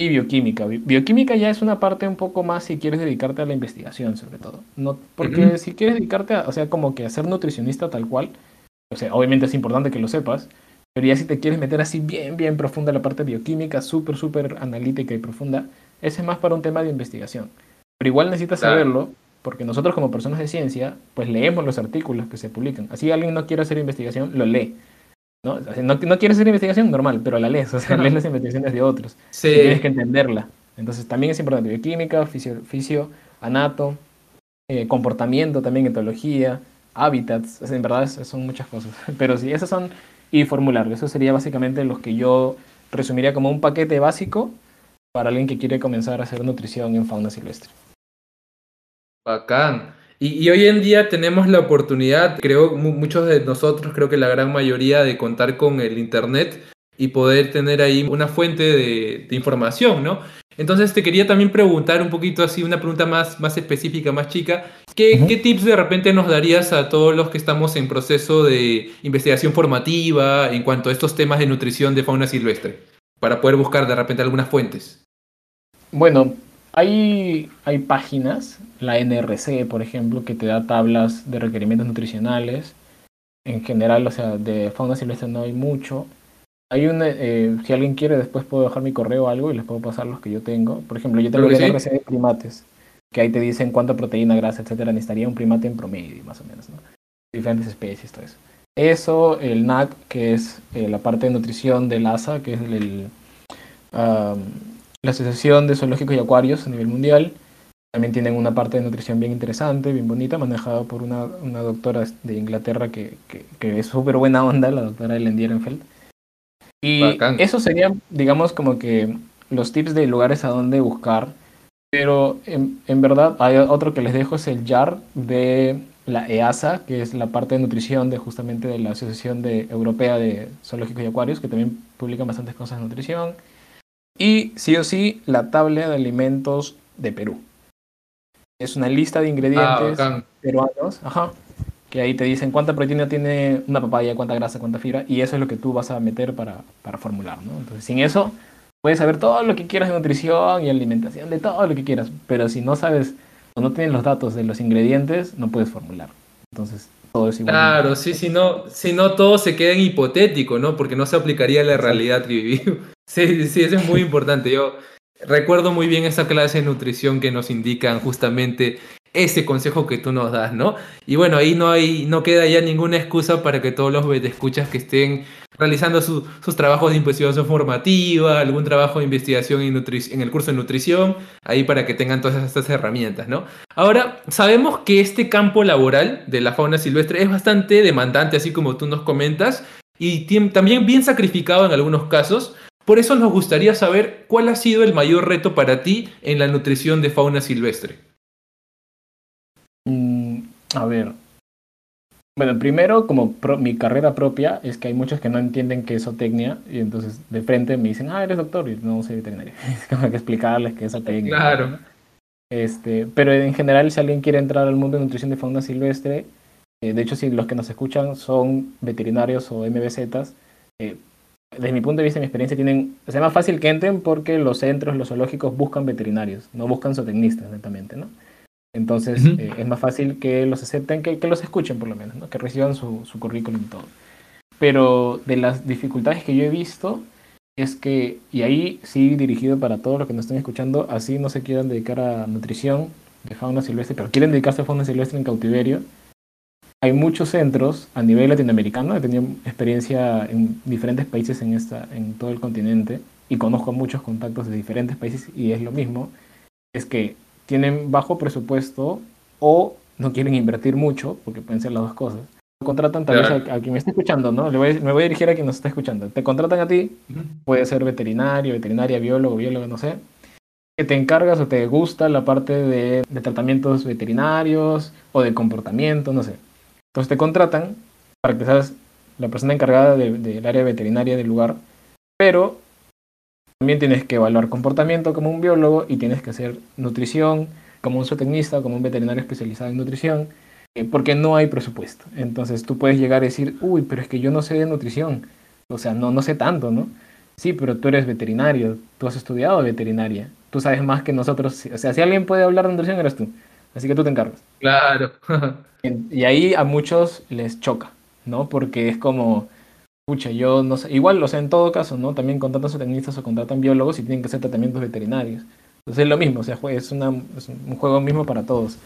Y bioquímica. Bioquímica ya es una parte un poco más si quieres dedicarte a la investigación, sobre todo. No, porque si quieres dedicarte a, o sea, como que a ser nutricionista tal cual, o sea, obviamente es importante que lo sepas, pero ya si te quieres meter así bien, bien profunda la parte bioquímica, súper, súper analítica y profunda, ese es más para un tema de investigación. Pero igual necesitas saberlo, porque nosotros como personas de ciencia, pues leemos los artículos que se publican. Así alguien no quiere hacer investigación, lo lee. ¿No? no, quieres hacer investigación, normal, pero la lees, o sea, lees las investigaciones de otros. Sí. tienes que entenderla. Entonces también es importante bioquímica, fisio, anato, eh, comportamiento también, etología, hábitats, en verdad son muchas cosas. Pero sí, esas son, y formular, eso sería básicamente los que yo resumiría como un paquete básico para alguien que quiere comenzar a hacer nutrición en fauna silvestre. Bacán. Y, hoy en día tenemos la oportunidad, creo, muchos de nosotros, creo que la gran mayoría, de contar con el Internet y poder tener ahí una fuente de, información, ¿no? Entonces te quería también preguntar un poquito así, una pregunta más, más específica, más chica. ¿Qué, ¿Qué, tips de repente nos darías a todos los que estamos en proceso de investigación formativa en cuanto a estos temas de nutrición de fauna silvestre? Para poder buscar de repente algunas fuentes. Bueno, hay, hay páginas, la NRC, por ejemplo, que te da tablas de requerimientos nutricionales. En general, o sea, de fauna silvestre no hay mucho. Hay un, eh, si alguien quiere, después puedo dejar mi correo o algo y les puedo pasar los que yo tengo. Por ejemplo, yo tengo la NRC de primates, que ahí te dicen cuánta proteína, grasa, etcétera, necesitaría un primate en promedio, más o menos, ¿no? Diferentes especies, todo eso. Eso, el NAC, que es eh, la parte de nutrición del ASA, que es el, la Asociación de Zoológicos y Acuarios a nivel mundial. También tienen una parte de nutrición bien interesante, bien bonita, manejada por una, una doctora de Inglaterra que, que, es súper buena onda, la doctora Ellen Dierenfeld. Y eso sería, digamos, como que los tips de lugares a donde buscar. Pero en, en, verdad hay otro que les dejo, es el JAR de la EASA, que es la parte de nutrición de justamente de la Asociación de, Europea de Zoológicos y Acuarios, que también publica bastantes cosas de nutrición. Y sí o sí, la tabla de alimentos de Perú. Es una lista de ingredientes ah, peruanos, ajá, que ahí te dicen cuánta proteína tiene una papaya, cuánta grasa, cuánta fibra, y eso es lo que tú vas a meter para, para formular, ¿no? Entonces, sin eso, puedes saber todo lo que quieras de nutrición y alimentación, de todo lo que quieras, pero si no sabes o no tienes los datos de los ingredientes, no puedes formular. Entonces, todo es igual. Claro, sí, si no, si no todo se queda en hipotético, ¿no? Porque no se aplicaría a la realidad que Sí, sí, eso es muy importante. Yo recuerdo muy bien esa clase de nutrición que nos indican justamente ese consejo que tú nos das, ¿no? Y bueno, ahí no hay, no queda ya ninguna excusa para que todos los escuchas que estén realizando sus trabajos de investigación formativa, algún trabajo de investigación en, en, el curso de nutrición, ahí para que tengan todas estas herramientas, ¿no? Ahora, sabemos que este campo laboral de la fauna silvestre es bastante demandante, así como tú nos comentas, y también bien sacrificado en algunos casos, por eso nos gustaría saber cuál ha sido el mayor reto para ti en la nutrición de fauna silvestre. Mm, a ver. Bueno, primero, como mi carrera propia, es que hay muchos que no entienden qué es zootecnia y entonces de frente me dicen, ah, eres doctor y no soy veterinario. Es como que explicarles qué es zootecnia. Claro. Este, pero en general, si alguien quiere entrar al mundo de nutrición de fauna silvestre, eh, de hecho, si los que nos escuchan son veterinarios o MBZs, eh, desde mi punto de vista y mi experiencia, tienen, es más fácil que entren porque los centros, los zoológicos buscan veterinarios, no buscan zootecnistas netamente, ¿no? Entonces eh, es más fácil que los acepten, que, que los escuchen por lo menos, ¿no? que reciban su, su currículum y todo. Pero de las dificultades que yo he visto es que, y ahí sí dirigido para todos los que nos están escuchando, así no se quieran dedicar a nutrición de fauna silvestre, pero quieren dedicarse a fauna silvestre en cautiverio, hay muchos centros a nivel latinoamericano, he tenido experiencia en diferentes países en, esta, en todo el continente y conozco muchos contactos de diferentes países y es lo mismo, es que tienen bajo presupuesto o no quieren invertir mucho, porque pueden ser las dos cosas. Contratan tal vez a, quien me está escuchando, ¿no? Le voy, me voy a dirigir a quien nos está escuchando. Te contratan a ti, puede ser veterinario, veterinaria, biólogo, biólogo, no sé, que te encargas o te gusta la parte de, de tratamientos veterinarios o de comportamiento, no sé entonces te contratan para que seas la persona encargada del área veterinaria del lugar, pero también tienes que evaluar comportamiento como un biólogo y tienes que hacer nutrición como un zootecnista, como un veterinario especializado en nutrición, eh, porque no hay presupuesto. Entonces tú puedes llegar a decir, uy, pero es que yo no sé de nutrición, o sea, no, no sé tanto, ¿no? sí, pero tú eres veterinario, tú has estudiado veterinaria, tú sabes más que nosotros, o sea, si alguien puede hablar de nutrición eres tú, así que tú te encargas. Claro. y ahí a muchos les choca, ¿no? Porque es como, pucha, yo no sé, igual, o sea, en todo caso, ¿no? También contratan zootecnistas o contratan biólogos y tienen que hacer tratamientos veterinarios. Entonces es lo mismo, o sea, es, una, un juego mismo para todos.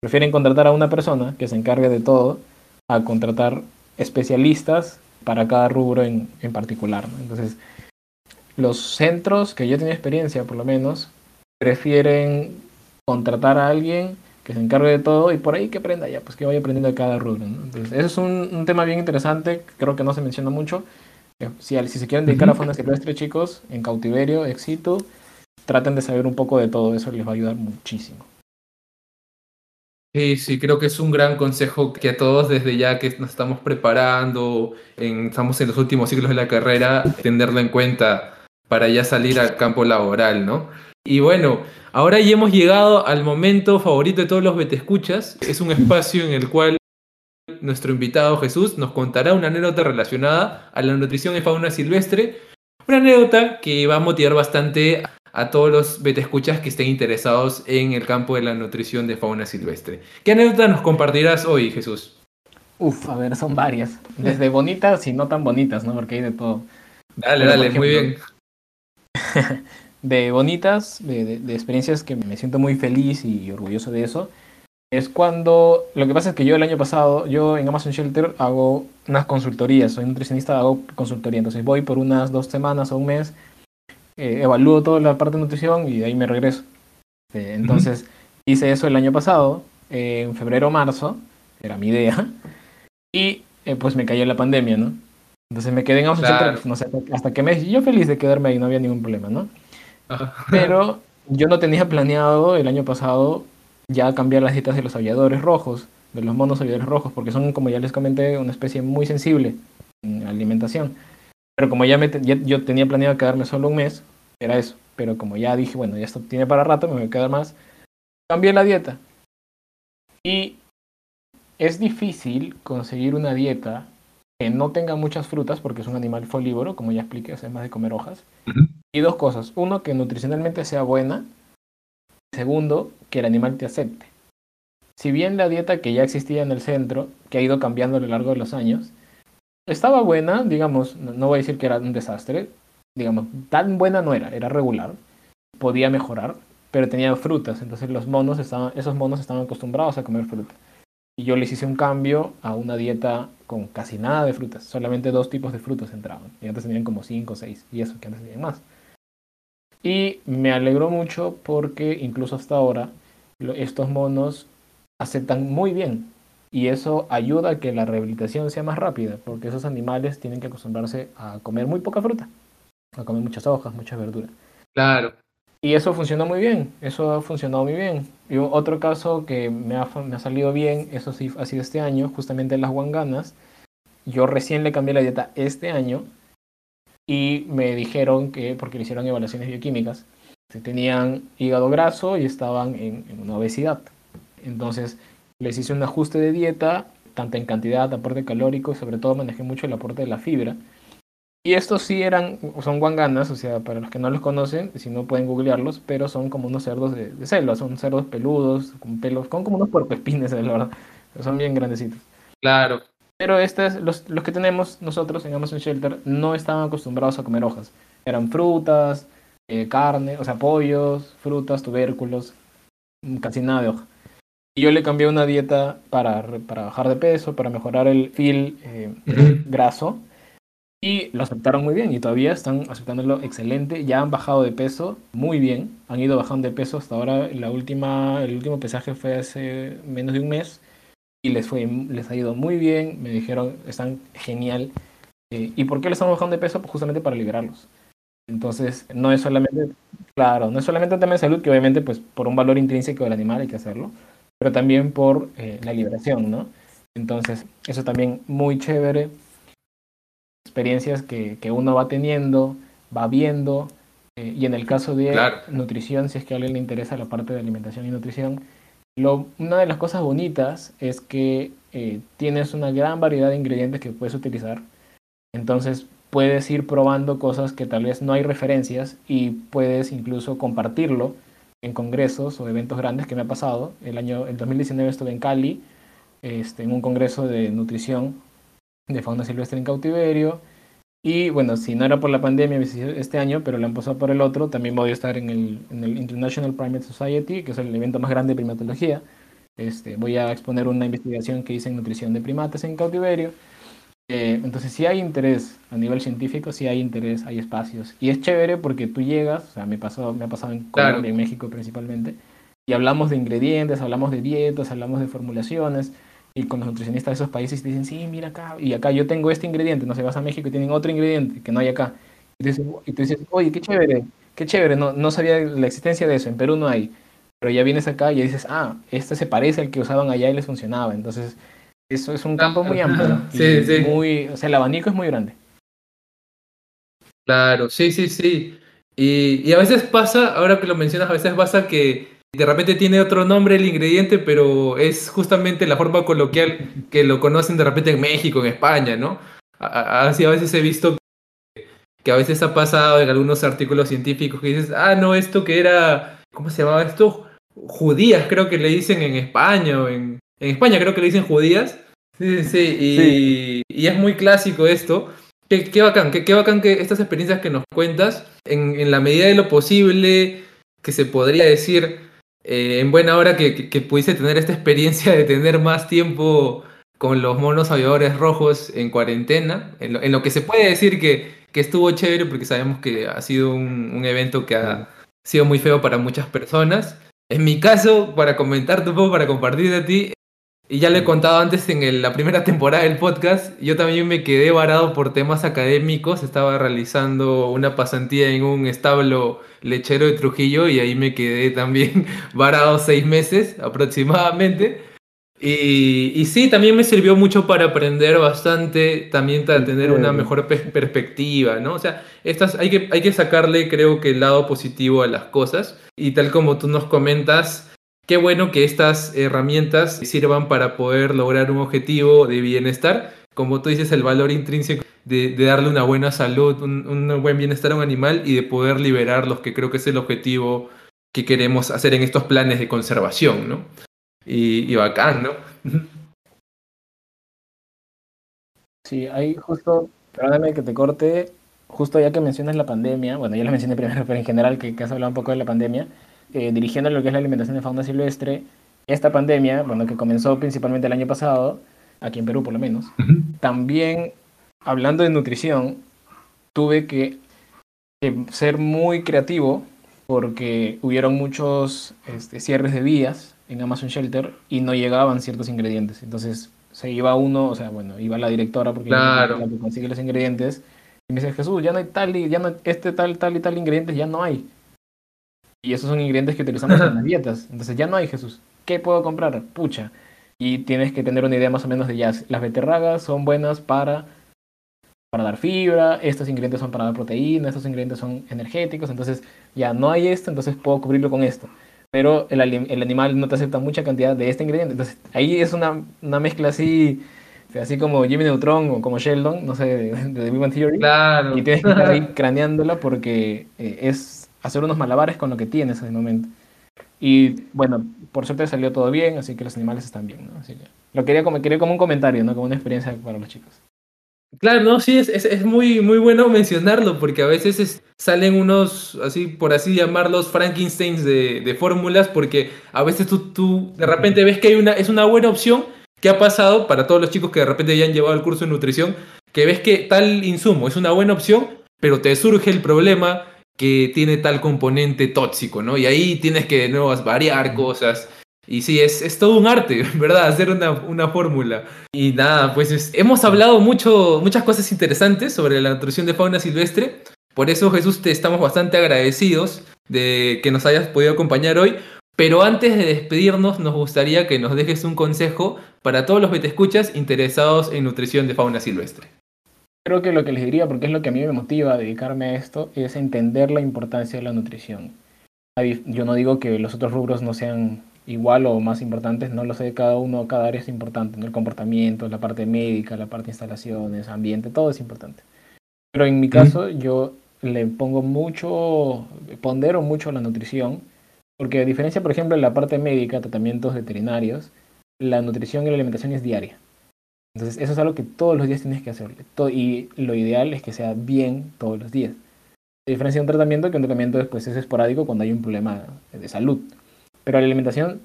Prefieren contratar a una persona que se encargue de todo a contratar especialistas para cada rubro en, en particular. ¿no? Entonces, los centros que yo tenido experiencia, por lo menos, prefieren contratar a alguien que se encargue de todo y por ahí que aprenda ya, pues que vaya aprendiendo de cada rubro. ¿no? Entonces, eso es un, un, tema bien interesante, creo que no se menciona mucho. Si, si se quieren dedicar a fauna silvestre, chicos, en cautiverio, éxito, traten de saber un poco de todo eso, les va a ayudar muchísimo. Sí, sí, creo que es un gran consejo que a todos desde ya que nos estamos preparando, en, estamos en los últimos ciclos de la carrera, tenerlo en cuenta para ya salir al campo laboral, ¿no? Y bueno, ahora ya hemos llegado al momento favorito de todos los Betescuchas. Es un espacio en el cual nuestro invitado Jesús nos contará una anécdota relacionada a la nutrición y fauna silvestre. Una anécdota que va a motivar bastante a todos los betescuchas que estén interesados en el campo de la nutrición de fauna silvestre. ¿Qué anécdota nos compartirás hoy, Jesús? Uf, a ver, son varias. Desde bonitas y no tan bonitas, ¿no? Porque hay de todo. Dale, dale, muy bien. de bonitas, de, de, experiencias que me siento muy feliz y orgulloso de eso, es cuando, lo que pasa es que yo el año pasado, yo en Amazon Shelter hago unas consultorías, soy nutricionista, hago consultoría, entonces voy por unas dos semanas o un mes, eh, evalúo toda la parte de nutrición y de ahí me regreso. Eh, entonces hice eso el año pasado, eh, en febrero o marzo, era mi idea, y eh, pues me cayó la pandemia, ¿no? Entonces me quedé en Amazon Claro. Shelter, no sé hasta qué mes, yo feliz de quedarme ahí, no había ningún problema, ¿no? Pero yo no tenía planeado el año pasado ya cambiar las dietas de los aviadores rojos, de los monos aviadores rojos, porque son, como ya les comenté, una especie muy sensible en alimentación. Pero como ya, me te- ya- yo tenía planeado quedarme solo un mes, era eso. Pero como ya dije, bueno, ya esto tiene para rato, me voy a quedar más, cambié la dieta. Y es difícil conseguir una dieta que no tenga muchas frutas, porque es un animal folívoro, como ya expliqué, es más de comer hojas. Y dos cosas. Uno, que nutricionalmente sea buena. Segundo, que el animal te acepte. Si bien la dieta que ya existía en el centro, que ha ido cambiando a lo largo de los años, estaba buena, digamos, no, no voy a decir que era un desastre, digamos, tan buena no era, era regular, podía mejorar, pero tenía frutas, entonces los monos estaban, esos monos estaban acostumbrados a comer fruta. Y yo les hice un cambio a una dieta con casi nada de frutas, solamente dos tipos de frutas entraban, y antes tenían como cinco o seis, y eso que antes tenían más. Y me alegró mucho porque incluso hasta ahora estos monos aceptan muy bien y eso ayuda a que la rehabilitación sea más rápida porque esos animales tienen que acostumbrarse a comer muy poca fruta, a comer muchas hojas, muchas verduras. Claro. Y eso funcionó muy bien, eso ha funcionado muy bien. Y otro caso que me ha, salido bien, eso sí ha sido este año, justamente las guanganas. Yo recién le cambié la dieta este año y me dijeron que, porque le hicieron evaluaciones bioquímicas, que tenían hígado graso y estaban en, en una obesidad. Entonces les hice un ajuste de dieta, tanto en cantidad, aporte calórico sobre todo manejé mucho el aporte de la fibra. Y estos sí eran, son guanganas, o sea, para los que no los conocen, si no pueden googlearlos, pero son como unos cerdos de, de selva, son cerdos peludos, con pelos, con como unos puercoespines, la verdad. Son bien grandecitos. Claro. Pero estos, los, los que tenemos nosotros en Amazon Shelter, no estaban acostumbrados a comer hojas. Eran frutas, eh, carne, o sea, pollos, frutas, tubérculos, casi nada de hoja. Y yo le cambié una dieta para, para bajar de peso, para mejorar el feel eh, graso. Y lo aceptaron muy bien y todavía están aceptándolo excelente. Ya han bajado de peso muy bien. Han ido bajando de peso hasta ahora. La última, el último pesaje fue hace menos de un mes y les fue les ha ido muy bien. Me dijeron están genial. Eh, ¿Y por qué le estamos bajando de peso? Pues justamente para liberarlos. Entonces no es solamente claro, no es solamente un tema de salud que obviamente pues por un valor intrínseco del animal hay que hacerlo, pero también por eh, la liberación, ¿no? Entonces eso también muy chévere experiencias que, que uno va teniendo, va viendo, eh, y en el caso de Claro. nutrición, si es que a alguien le interesa la parte de alimentación y nutrición, lo, una de las cosas bonitas es que eh, tienes una gran variedad de ingredientes que puedes utilizar. Entonces, puedes ir probando cosas que tal vez no hay referencias y puedes incluso compartirlo en congresos o eventos grandes que me ha pasado. El año el 2019 estuve en Cali, este, en un congreso de nutrición de fauna silvestre en cautiverio. Y bueno, si no era por la pandemia este año, pero la han pasado por el otro, también voy a estar en el, en el International Primate Society, que es el evento más grande de primatología. Este, voy a exponer una investigación que hice en nutrición de primates en cautiverio. Eh, entonces, si hay interés a nivel científico, si hay interés, hay espacios. Y es chévere porque tú llegas, o sea, me, pasó, me ha pasado en Colombia, en México principalmente, y hablamos de ingredientes, hablamos de dietas, hablamos de formulaciones, y con los nutricionistas de esos países te dicen, sí, mira acá, y acá yo tengo este ingrediente, no sé, vas a México y tienen otro ingrediente que no hay acá. Y tú dices, oye, qué chévere, qué chévere, no, no sabía la existencia de eso, en Perú no hay. Pero ya vienes acá y dices, ah, este se parece al que usaban allá y les funcionaba. Entonces, eso es un campo muy amplio. Sí, sí. Muy, o sea, el abanico es muy grande. Claro, sí, sí, sí. Y, y, a veces pasa, ahora que lo mencionas, a veces pasa que de repente tiene otro nombre el ingrediente, pero es justamente la forma coloquial que lo conocen de repente en México, en España, ¿no? Así a veces he visto que a veces ha pasado en algunos artículos científicos que dices, ah, no, esto que era, ¿cómo se llamaba esto? Judías, creo que le dicen en España o en, en España creo que le dicen judías. Sí, sí, y, y es muy clásico esto. Qué, qué bacán, qué, qué, bacán que estas experiencias que nos cuentas, en, en la medida de lo posible, que se podría decir, eh, en buena hora que, que, que, pudiste tener esta experiencia de tener más tiempo con los monos aviadores rojos en cuarentena, en lo, en lo que se puede decir que, que, estuvo chévere, porque sabemos que ha sido un, un evento que ha sido muy feo para muchas personas. En mi caso, para comentarte un poco, para compartir de ti, y ya le he contado antes en el, la primera temporada del podcast, yo también me quedé varado por temas académicos, estaba realizando una pasantía en un establo lechero de Trujillo y ahí me quedé también varado seis meses aproximadamente. Y, y sí, también me sirvió mucho para aprender bastante, también para tener una mejor perspectiva, ¿no? O sea, estas, hay, que, hay que sacarle, creo que, el lado positivo a las cosas. Y tal como tú nos comentas, qué bueno que estas herramientas sirvan para poder lograr un objetivo de bienestar. Como tú dices, el valor intrínseco de, de darle una buena salud, un, un, buen bienestar a un animal y de poder liberar los que creo que es el objetivo que queremos hacer en estos planes de conservación, ¿no? Y, y bacán, ¿no? Sí, ahí justo, perdóname que te corte, justo ya que mencionas la pandemia, bueno, ya la mencioné primero, pero en general que, que has hablado un poco de la pandemia, eh, dirigiendo lo que es la alimentación de fauna silvestre, esta pandemia, bueno, que comenzó principalmente el año pasado, aquí en Perú por lo menos, uh -huh. también hablando de nutrición, tuve que, que, ser muy creativo porque hubieron muchos este, cierres de vías en Amazon Shelter y no llegaban ciertos ingredientes. Entonces se iba uno, o sea, bueno, iba la directora porque claro. la que consigue los ingredientes y me dice, Jesús, ya no hay tal y ya no, este tal, tal y tal ingredientes, ya no hay. Y esos son ingredientes que utilizamos en las dietas. Entonces ya no hay Jesús. ¿Qué puedo comprar? Pucha. Y tienes que tener una idea más o menos de ya. Las beterragas son buenas para, para dar fibra, estos ingredientes son para dar proteína, estos ingredientes son energéticos. Entonces ya no hay esto, entonces puedo cubrirlo con esto. Pero el, el animal no te acepta mucha cantidad de este ingrediente. Entonces ahí es una, una mezcla así así como Jimmy Neutron o como Sheldon, no sé, de, The Big Theory. Claro. Y tienes que estar ahí craneándola porque eh, es hacer unos malabares con lo que tienes en el momento. Y bueno, por suerte salió todo bien, así que los animales están bien. Así que lo quería como, quería como un comentario, ¿no? Como una experiencia para los chicos. Claro, no, sí, es, es, es muy, muy bueno mencionarlo, porque a veces es, salen unos, así por así llamarlos, Frankensteins de, de fórmulas, porque a veces tú, tú de repente ves que hay una, es una buena opción, ¿Qué ha pasado para todos los chicos que de repente ya han llevado el curso de nutrición? Que ves que tal insumo es una buena opción, pero te surge el problema que tiene tal componente tóxico, ¿no? Y ahí tienes que de nuevo variar cosas. Y sí, es, es todo un arte, ¿verdad? Hacer una, una fórmula. Y nada, pues es, hemos hablado mucho, muchas cosas interesantes sobre la nutrición de fauna silvestre. Por eso, Jesús, te estamos bastante agradecidos de que nos hayas podido acompañar hoy. Pero antes de despedirnos, nos gustaría que nos dejes un consejo para todos los que te escuchas interesados en nutrición de fauna silvestre. Creo que lo que les diría, porque es lo que a mí me motiva a dedicarme a esto, es entender la importancia de la nutrición. Yo no digo que los otros rubros no sean igual o más importantes, no lo sé, cada uno, cada área es importante, ¿no? el comportamiento, la parte médica, la parte de instalaciones, ambiente, todo es importante. Pero en mi caso, yo le pongo mucho, pondero mucho la nutrición, porque a diferencia, por ejemplo, en la parte médica, tratamientos veterinarios, la nutrición y la alimentación es diaria. Entonces, eso es algo que todos los días tienes que hacer. Y lo ideal es que sea bien todos los días. A diferencia de un tratamiento, que un tratamiento después es esporádico cuando hay un problema de salud. Pero la alimentación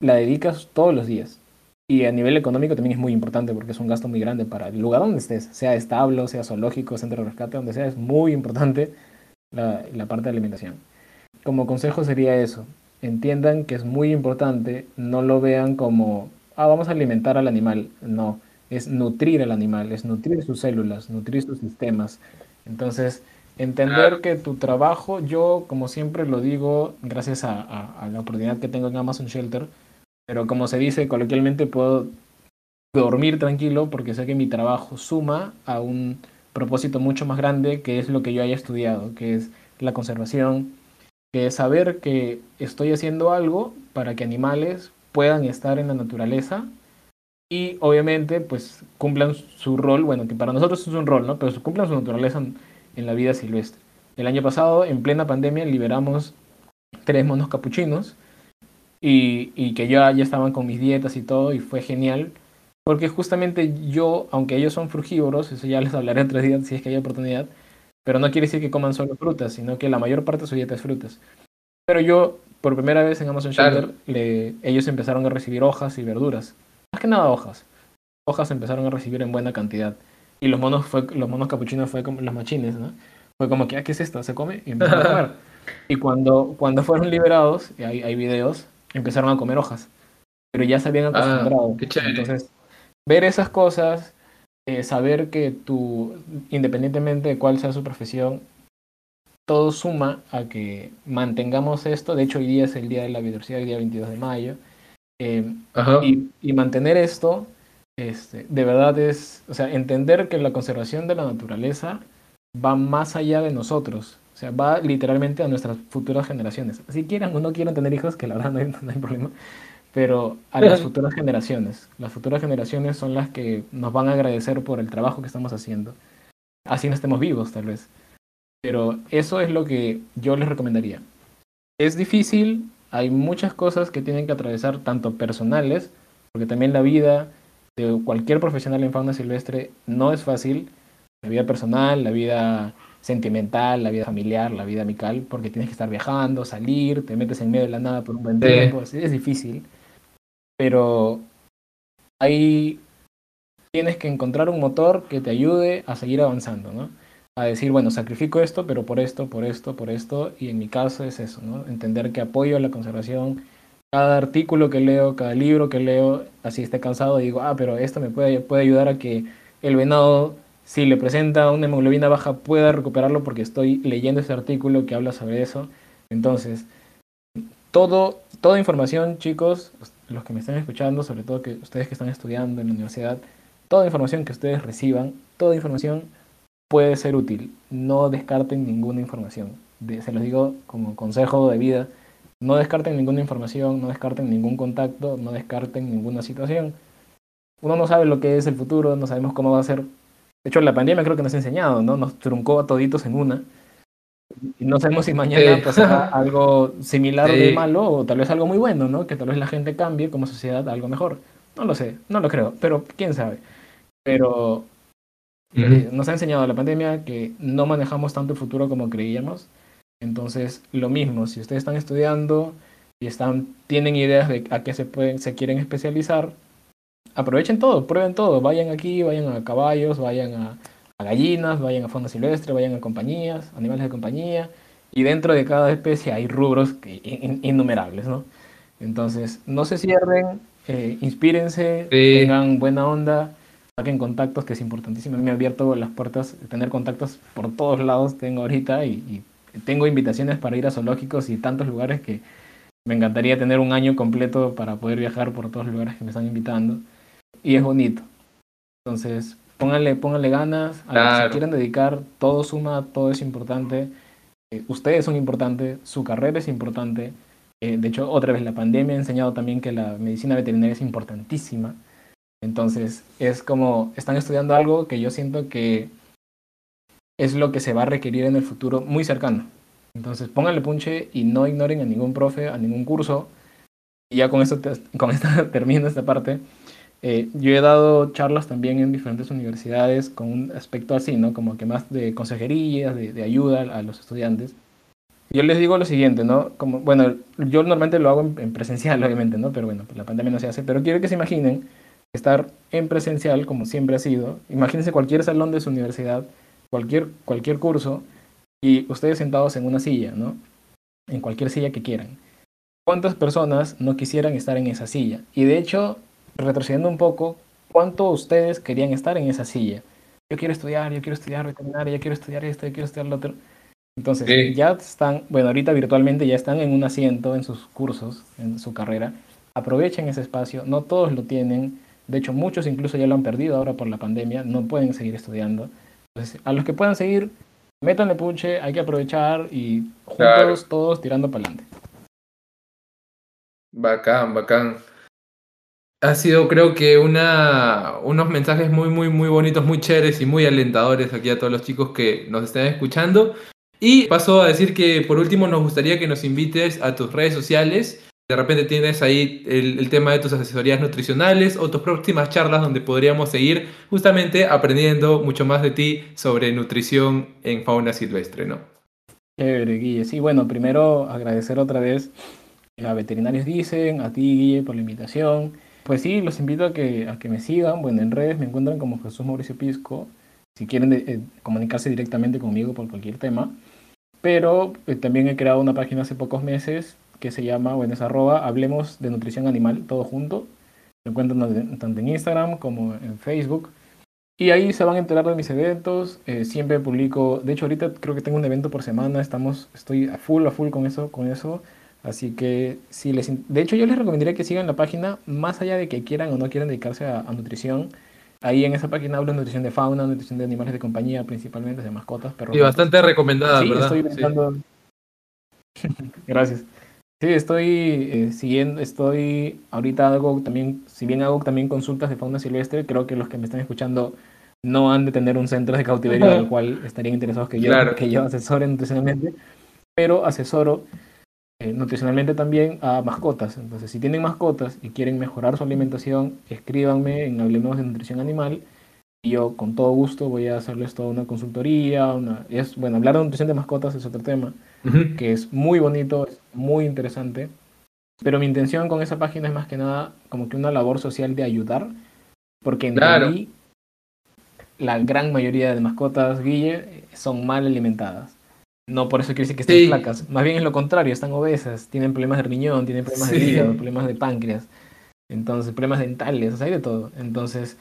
la dedicas todos los días. Y a nivel económico también es muy importante porque es un gasto muy grande para el lugar donde estés, sea establo, sea zoológico, centro de rescate, donde sea, es muy importante la, la parte de alimentación. Como consejo sería eso, entiendan que es muy importante, no lo vean como, ah, vamos a alimentar al animal, no, es nutrir al animal, es nutrir sus células, nutrir sus sistemas. Entonces, entender que tu trabajo, yo como siempre lo digo, gracias a, a la oportunidad que tengo en Amazon Shelter, pero como se dice coloquialmente, puedo dormir tranquilo porque sé que mi trabajo suma a un propósito mucho más grande que es lo que yo haya estudiado, que es la conservación, que es saber que estoy haciendo algo para que animales puedan estar en la naturaleza y obviamente pues cumplan su rol, bueno, que para nosotros es un rol, ¿no? Pero cumplan su naturaleza en, en la vida silvestre. El año pasado, en plena pandemia, liberamos tres monos capuchinos y, que ya, ya estaban con mis dietas y todo y fue genial porque justamente yo, aunque ellos son frugívoros, eso ya les hablaré tres días si es que hay oportunidad, pero no quiere decir que coman solo frutas, sino que la mayor parte de su dieta es frutas. Pero yo, por primera vez en Amazon Shelter, ellos empezaron a recibir hojas y verduras. Más que nada hojas. Hojas empezaron a recibir en buena cantidad. Y los monos, fue, los monos capuchinos fue como los machines, ¿no? Fue como que, ah, ¿qué es esto? ¿Se come? Y empezaron a comer. Y cuando, cuando fueron liberados, y hay, hay videos, empezaron a comer hojas, pero ya se habían ah, acostumbrado. Entonces, ver esas cosas, eh, saber que tú, independientemente de cuál sea su profesión, todo suma a que mantengamos esto. De hecho, hoy día es el Día de la Biodiversidad, el día 22 de mayo. Eh, y, y, mantener esto, este, de verdad es, o sea, entender que la conservación de la naturaleza va más allá de nosotros sea, va literalmente a nuestras futuras generaciones. Si quieran o no quieran tener hijos, que la verdad no hay, problema, pero a las futuras generaciones. Las futuras generaciones son las que nos van a agradecer por el trabajo que estamos haciendo. Así no estemos vivos, tal vez. Pero eso es lo que yo les recomendaría. Es difícil, hay muchas cosas que tienen que atravesar, tanto personales, porque también la vida de cualquier profesional en fauna silvestre no es fácil. La vida personal, la vida sentimental, la vida familiar, la vida amical, porque tienes que estar viajando, salir, te metes en medio de la nada por un buen tiempo, es difícil, pero ahí tienes que encontrar un motor que te ayude a seguir avanzando, ¿no? A decir, bueno, sacrifico esto, pero por esto, por esto, por esto, y en mi caso es eso, ¿no? Entender que apoyo la conservación, cada artículo que leo, cada libro que leo, así esté cansado, digo, ah, pero esto me puede, puede ayudar a que el venado si le presenta una hemoglobina baja pueda recuperarlo porque estoy leyendo ese artículo que habla sobre eso. Entonces, todo, toda información, chicos, los que me están escuchando, sobre todo que ustedes que están estudiando en la universidad, toda información que ustedes reciban, toda información puede ser útil. No descarten ninguna información. se los digo como consejo de vida. No descarten ninguna información, no descarten ningún contacto, no descarten ninguna situación. Uno no sabe lo que es el futuro, no sabemos cómo va a ser de hecho, la pandemia creo que nos ha enseñado, ¿no? Nos truncó a toditos en una. Y no sabemos si mañana pasará algo similar de malo o tal vez algo muy bueno, ¿no? Que tal vez la gente cambie como sociedad a algo mejor. No lo sé, no lo creo, pero quién sabe. Pero eh, nos ha enseñado la pandemia que no manejamos tanto el futuro como creíamos. Entonces, lo mismo, si ustedes están estudiando y están, tienen ideas de a qué se, pueden, se quieren especializar, aprovechen todo, prueben todo, vayan aquí, vayan a caballos, vayan a, gallinas, vayan a fauna silvestre, vayan a compañías, animales de compañía, y dentro de cada especie hay rubros innumerables, ¿no? Entonces, no se cierren, eh, inspírense, tengan buena onda, saquen contactos, que es importantísimo. A mí me ha abierto las puertas, tener contactos por todos lados tengo ahorita y, y tengo invitaciones para ir a zoológicos y tantos lugares que me encantaría tener un año completo para poder viajar por todos los lugares que me están invitando y es bonito. Entonces, pónganle, pónganle ganas, a los que quieran dedicar, todo suma, todo es importante. Eh, ustedes son importantes, su carrera es importante. Eh, de hecho, otra vez, la pandemia ha enseñado también que la medicina veterinaria es importantísima. Entonces, es como, están estudiando algo que yo siento que es lo que se va a requerir en el futuro muy cercano. Entonces pónganle punche y no ignoren a ningún profe, a ningún curso. Y ya con esto, con esto termino esta parte. Eh, yo he dado charlas también en diferentes universidades con un aspecto así, ¿no? Como que más de consejería, de, de ayuda a los estudiantes. Yo les digo lo siguiente, ¿no? Como, bueno, yo normalmente lo hago en, presencial, obviamente, ¿no? Pero bueno, la pandemia no se hace. Pero quiero que se imaginen estar en presencial, como siempre ha sido. Imagínense cualquier salón de su universidad, cualquier, cualquier curso, y ustedes sentados en una silla, ¿no? En cualquier silla que quieran. ¿Cuántas personas no quisieran estar en esa silla? Y de hecho, retrocediendo un poco, ¿cuántos ustedes querían estar en esa silla? Yo quiero estudiar, yo quiero estudiar veterinaria, yo quiero estudiar esto, yo quiero estudiar lo otro. Entonces, ya están, bueno, ahorita virtualmente ya están en un asiento en sus cursos, en su carrera. Aprovechen ese espacio, no todos lo tienen. De hecho, muchos incluso ya lo han perdido ahora por la pandemia, no pueden seguir estudiando. Entonces, a los que puedan seguir, métanle puche, hay que aprovechar y juntos todos tirando para adelante. Bacán, bacán. Ha sido, creo que, una, unos mensajes muy, muy, muy bonitos, muy chéveres y muy alentadores aquí a todos los chicos que nos estén escuchando. Y paso a decir que por último nos gustaría que nos invites a tus redes sociales. De repente tienes ahí el, tema de tus asesorías nutricionales o tus próximas charlas donde podríamos seguir justamente aprendiendo mucho más de ti sobre nutrición en fauna silvestre, ¿no? Chévere, Guille. Sí, bueno, primero agradecer otra vez a Veterinarios Dicen, a ti, Guille, por la invitación. Pues sí, los invito a que, a que me sigan. Bueno, en redes me encuentran como Jesús Mauricio Pisco. Si quieren eh, comunicarse directamente conmigo por cualquier tema. Pero eh, también he creado una página hace pocos meses que se llama, bueno, es arroba, hablemos de nutrición animal, todo junto. Me encuentran tanto en Instagram como en Facebook. Y ahí se van a enterar de mis eventos. Eh, siempre publico, de hecho ahorita creo que tengo un evento por semana. Estamos, estoy a full, a full con eso, con eso. Así que si les, de hecho yo les recomendaría que sigan la página, más allá de que quieran o no quieran dedicarse a, a nutrición. Ahí en esa página hablo de nutrición de fauna, nutrición de animales de compañía, principalmente de mascotas, perros. Y bastante recomendada, sí, ¿verdad? Estoy intentando... Gracias. Sí, estoy eh, siguiendo, estoy ahorita hago también, si bien hago también consultas de fauna silvestre, creo que los que me están escuchando no han de tener un centro de cautiverio al cual estarían interesados que yo, que yo asesore nutricionalmente, pero asesoro eh, nutricionalmente también a mascotas. Entonces, si tienen mascotas y quieren mejorar su alimentación, escríbanme en Hablemos de Nutrición Animal y yo con todo gusto voy a hacerles toda una consultoría. Una, es, bueno, hablar de nutrición de mascotas es otro tema que es muy bonito, es muy interesante. Pero mi intención con esa página es más que nada como que una labor social de ayudar, porque en claro. la gran mayoría de mascotas, Guille, son mal alimentadas. No por eso quiere decir que estén flacas. Más bien es lo contrario, están obesas, tienen problemas de riñón, tienen problemas de hígado, problemas de páncreas, entonces problemas dentales, o sea, hay de todo. Entonces,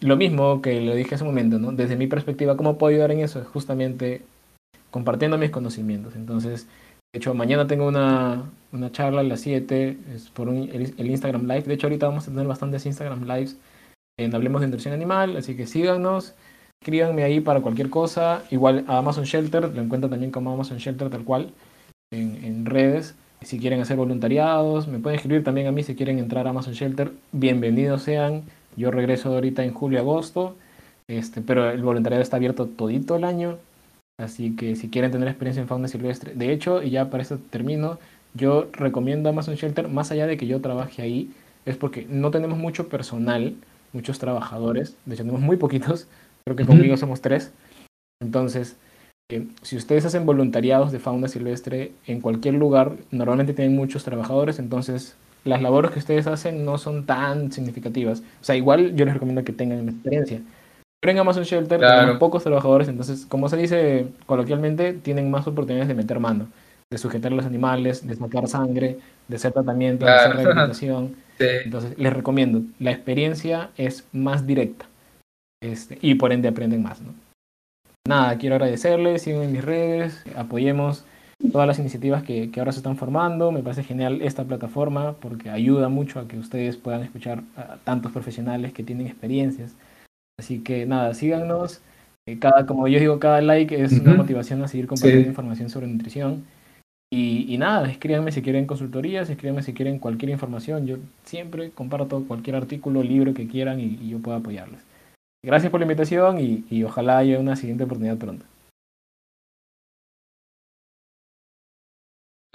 lo mismo que lo dije hace un momento, ¿no? Desde mi perspectiva, ¿cómo puedo ayudar en eso? Es justamente compartiendo mis conocimientos. Entonces, de hecho, mañana tengo una, una charla a las 7, es por el, el, Instagram Live. De hecho, ahorita vamos a tener bastantes Instagram Lives en Hablemos de Nutrición Animal, así que síganos. Escríbanme ahí para cualquier cosa. Igual a Amazon Shelter, lo encuentran también como Amazon Shelter tal cual en, redes. Si quieren hacer voluntariados, me pueden escribir también a mí si quieren entrar a Amazon Shelter. Bienvenidos sean. Yo regreso ahorita en julio, agosto. Este, pero el voluntariado está abierto todito el año. Así que si quieren tener experiencia en fauna silvestre. De hecho, y ya para eso termino, yo recomiendo Amazon Shelter, más allá de que yo trabaje ahí, es porque no tenemos mucho personal, muchos trabajadores. De hecho, tenemos muy poquitos creo que conmigo somos tres. Entonces, eh, si ustedes hacen voluntariados de fauna silvestre en cualquier lugar, normalmente tienen muchos trabajadores, entonces las labores que ustedes hacen no son tan significativas. O sea, igual yo les recomiendo que tengan experiencia. Pero en Amazon Shelter tenemos pocos trabajadores, entonces, como se dice coloquialmente, tienen más oportunidades de meter mano, de sujetar a los animales, de sacar sangre, de hacer tratamiento, de hacer rehabilitación. Entonces, les recomiendo, la experiencia es más directa. Este, y por ende aprenden más. ¿no? Nada, quiero agradecerles, sigan en mis redes, apoyemos todas las iniciativas que, que, ahora se están formando. Me parece genial esta plataforma porque ayuda mucho a que ustedes puedan escuchar a tantos profesionales que tienen experiencias. Así que nada, síganos. Eh, cada, como yo digo, cada like es una motivación a seguir compartiendo información sobre nutrición. Y, y, nada, escríbanme si quieren consultorías, escríbanme si quieren cualquier información. Yo siempre comparto cualquier artículo, libro que quieran y, y yo puedo apoyarles. Gracias por la invitación y, y ojalá haya una siguiente oportunidad pronto.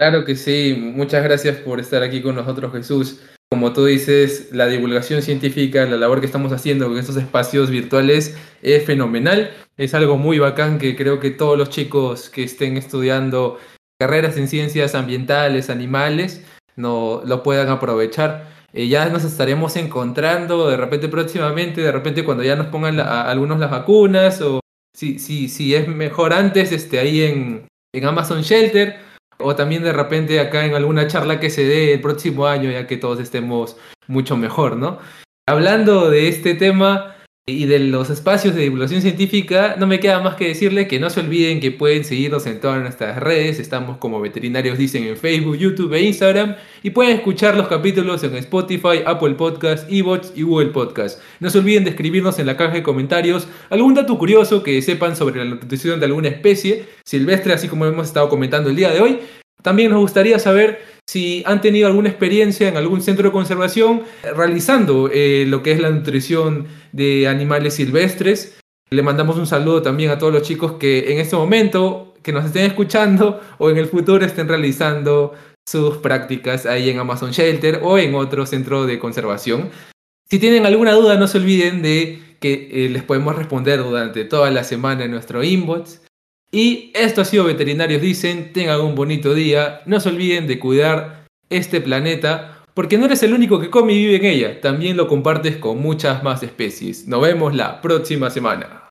Claro que sí, muchas gracias por estar aquí con nosotros Jesús. Como tú dices, la divulgación científica, la labor que estamos haciendo con estos espacios virtuales es fenomenal. Es algo muy bacán que creo que todos los chicos que estén estudiando carreras en ciencias ambientales, animales, no, lo puedan aprovechar. Eh, ya nos estaremos encontrando de repente próximamente, de repente cuando ya nos pongan algunos las vacunas o si, si, si es mejor antes, este, ahí en, en Amazon Shelter o también de repente acá en alguna charla que se dé el próximo año, ya que todos estemos mucho mejor, ¿no? Hablando de este tema, y de los espacios de divulgación científica, no me queda más que decirle que no se olviden que pueden seguirnos en todas nuestras redes. Estamos como veterinarios dicen en Facebook, YouTube e Instagram. Y pueden escuchar los capítulos en Spotify, Apple Podcast, Evox y Google Podcast. No se olviden de escribirnos en la caja de comentarios algún dato curioso que sepan sobre la nutrición de alguna especie silvestre, así como hemos estado comentando el día de hoy. También nos gustaría saber si han tenido alguna experiencia en algún centro de conservación realizando eh, lo que es la nutrición de animales silvestres. Le mandamos un saludo también a todos los chicos que en este momento, que nos estén escuchando o en el futuro estén realizando sus prácticas ahí en Amazon Shelter o en otro centro de conservación. Si tienen alguna duda, no se olviden de que eh, les podemos responder durante toda la semana en nuestro inbox. Y esto ha sido Veterinarios Dicen, tengan un bonito día, no se olviden de cuidar este planeta, porque no eres el único que come y vive en ella, también lo compartes con muchas más especies. Nos vemos la próxima semana.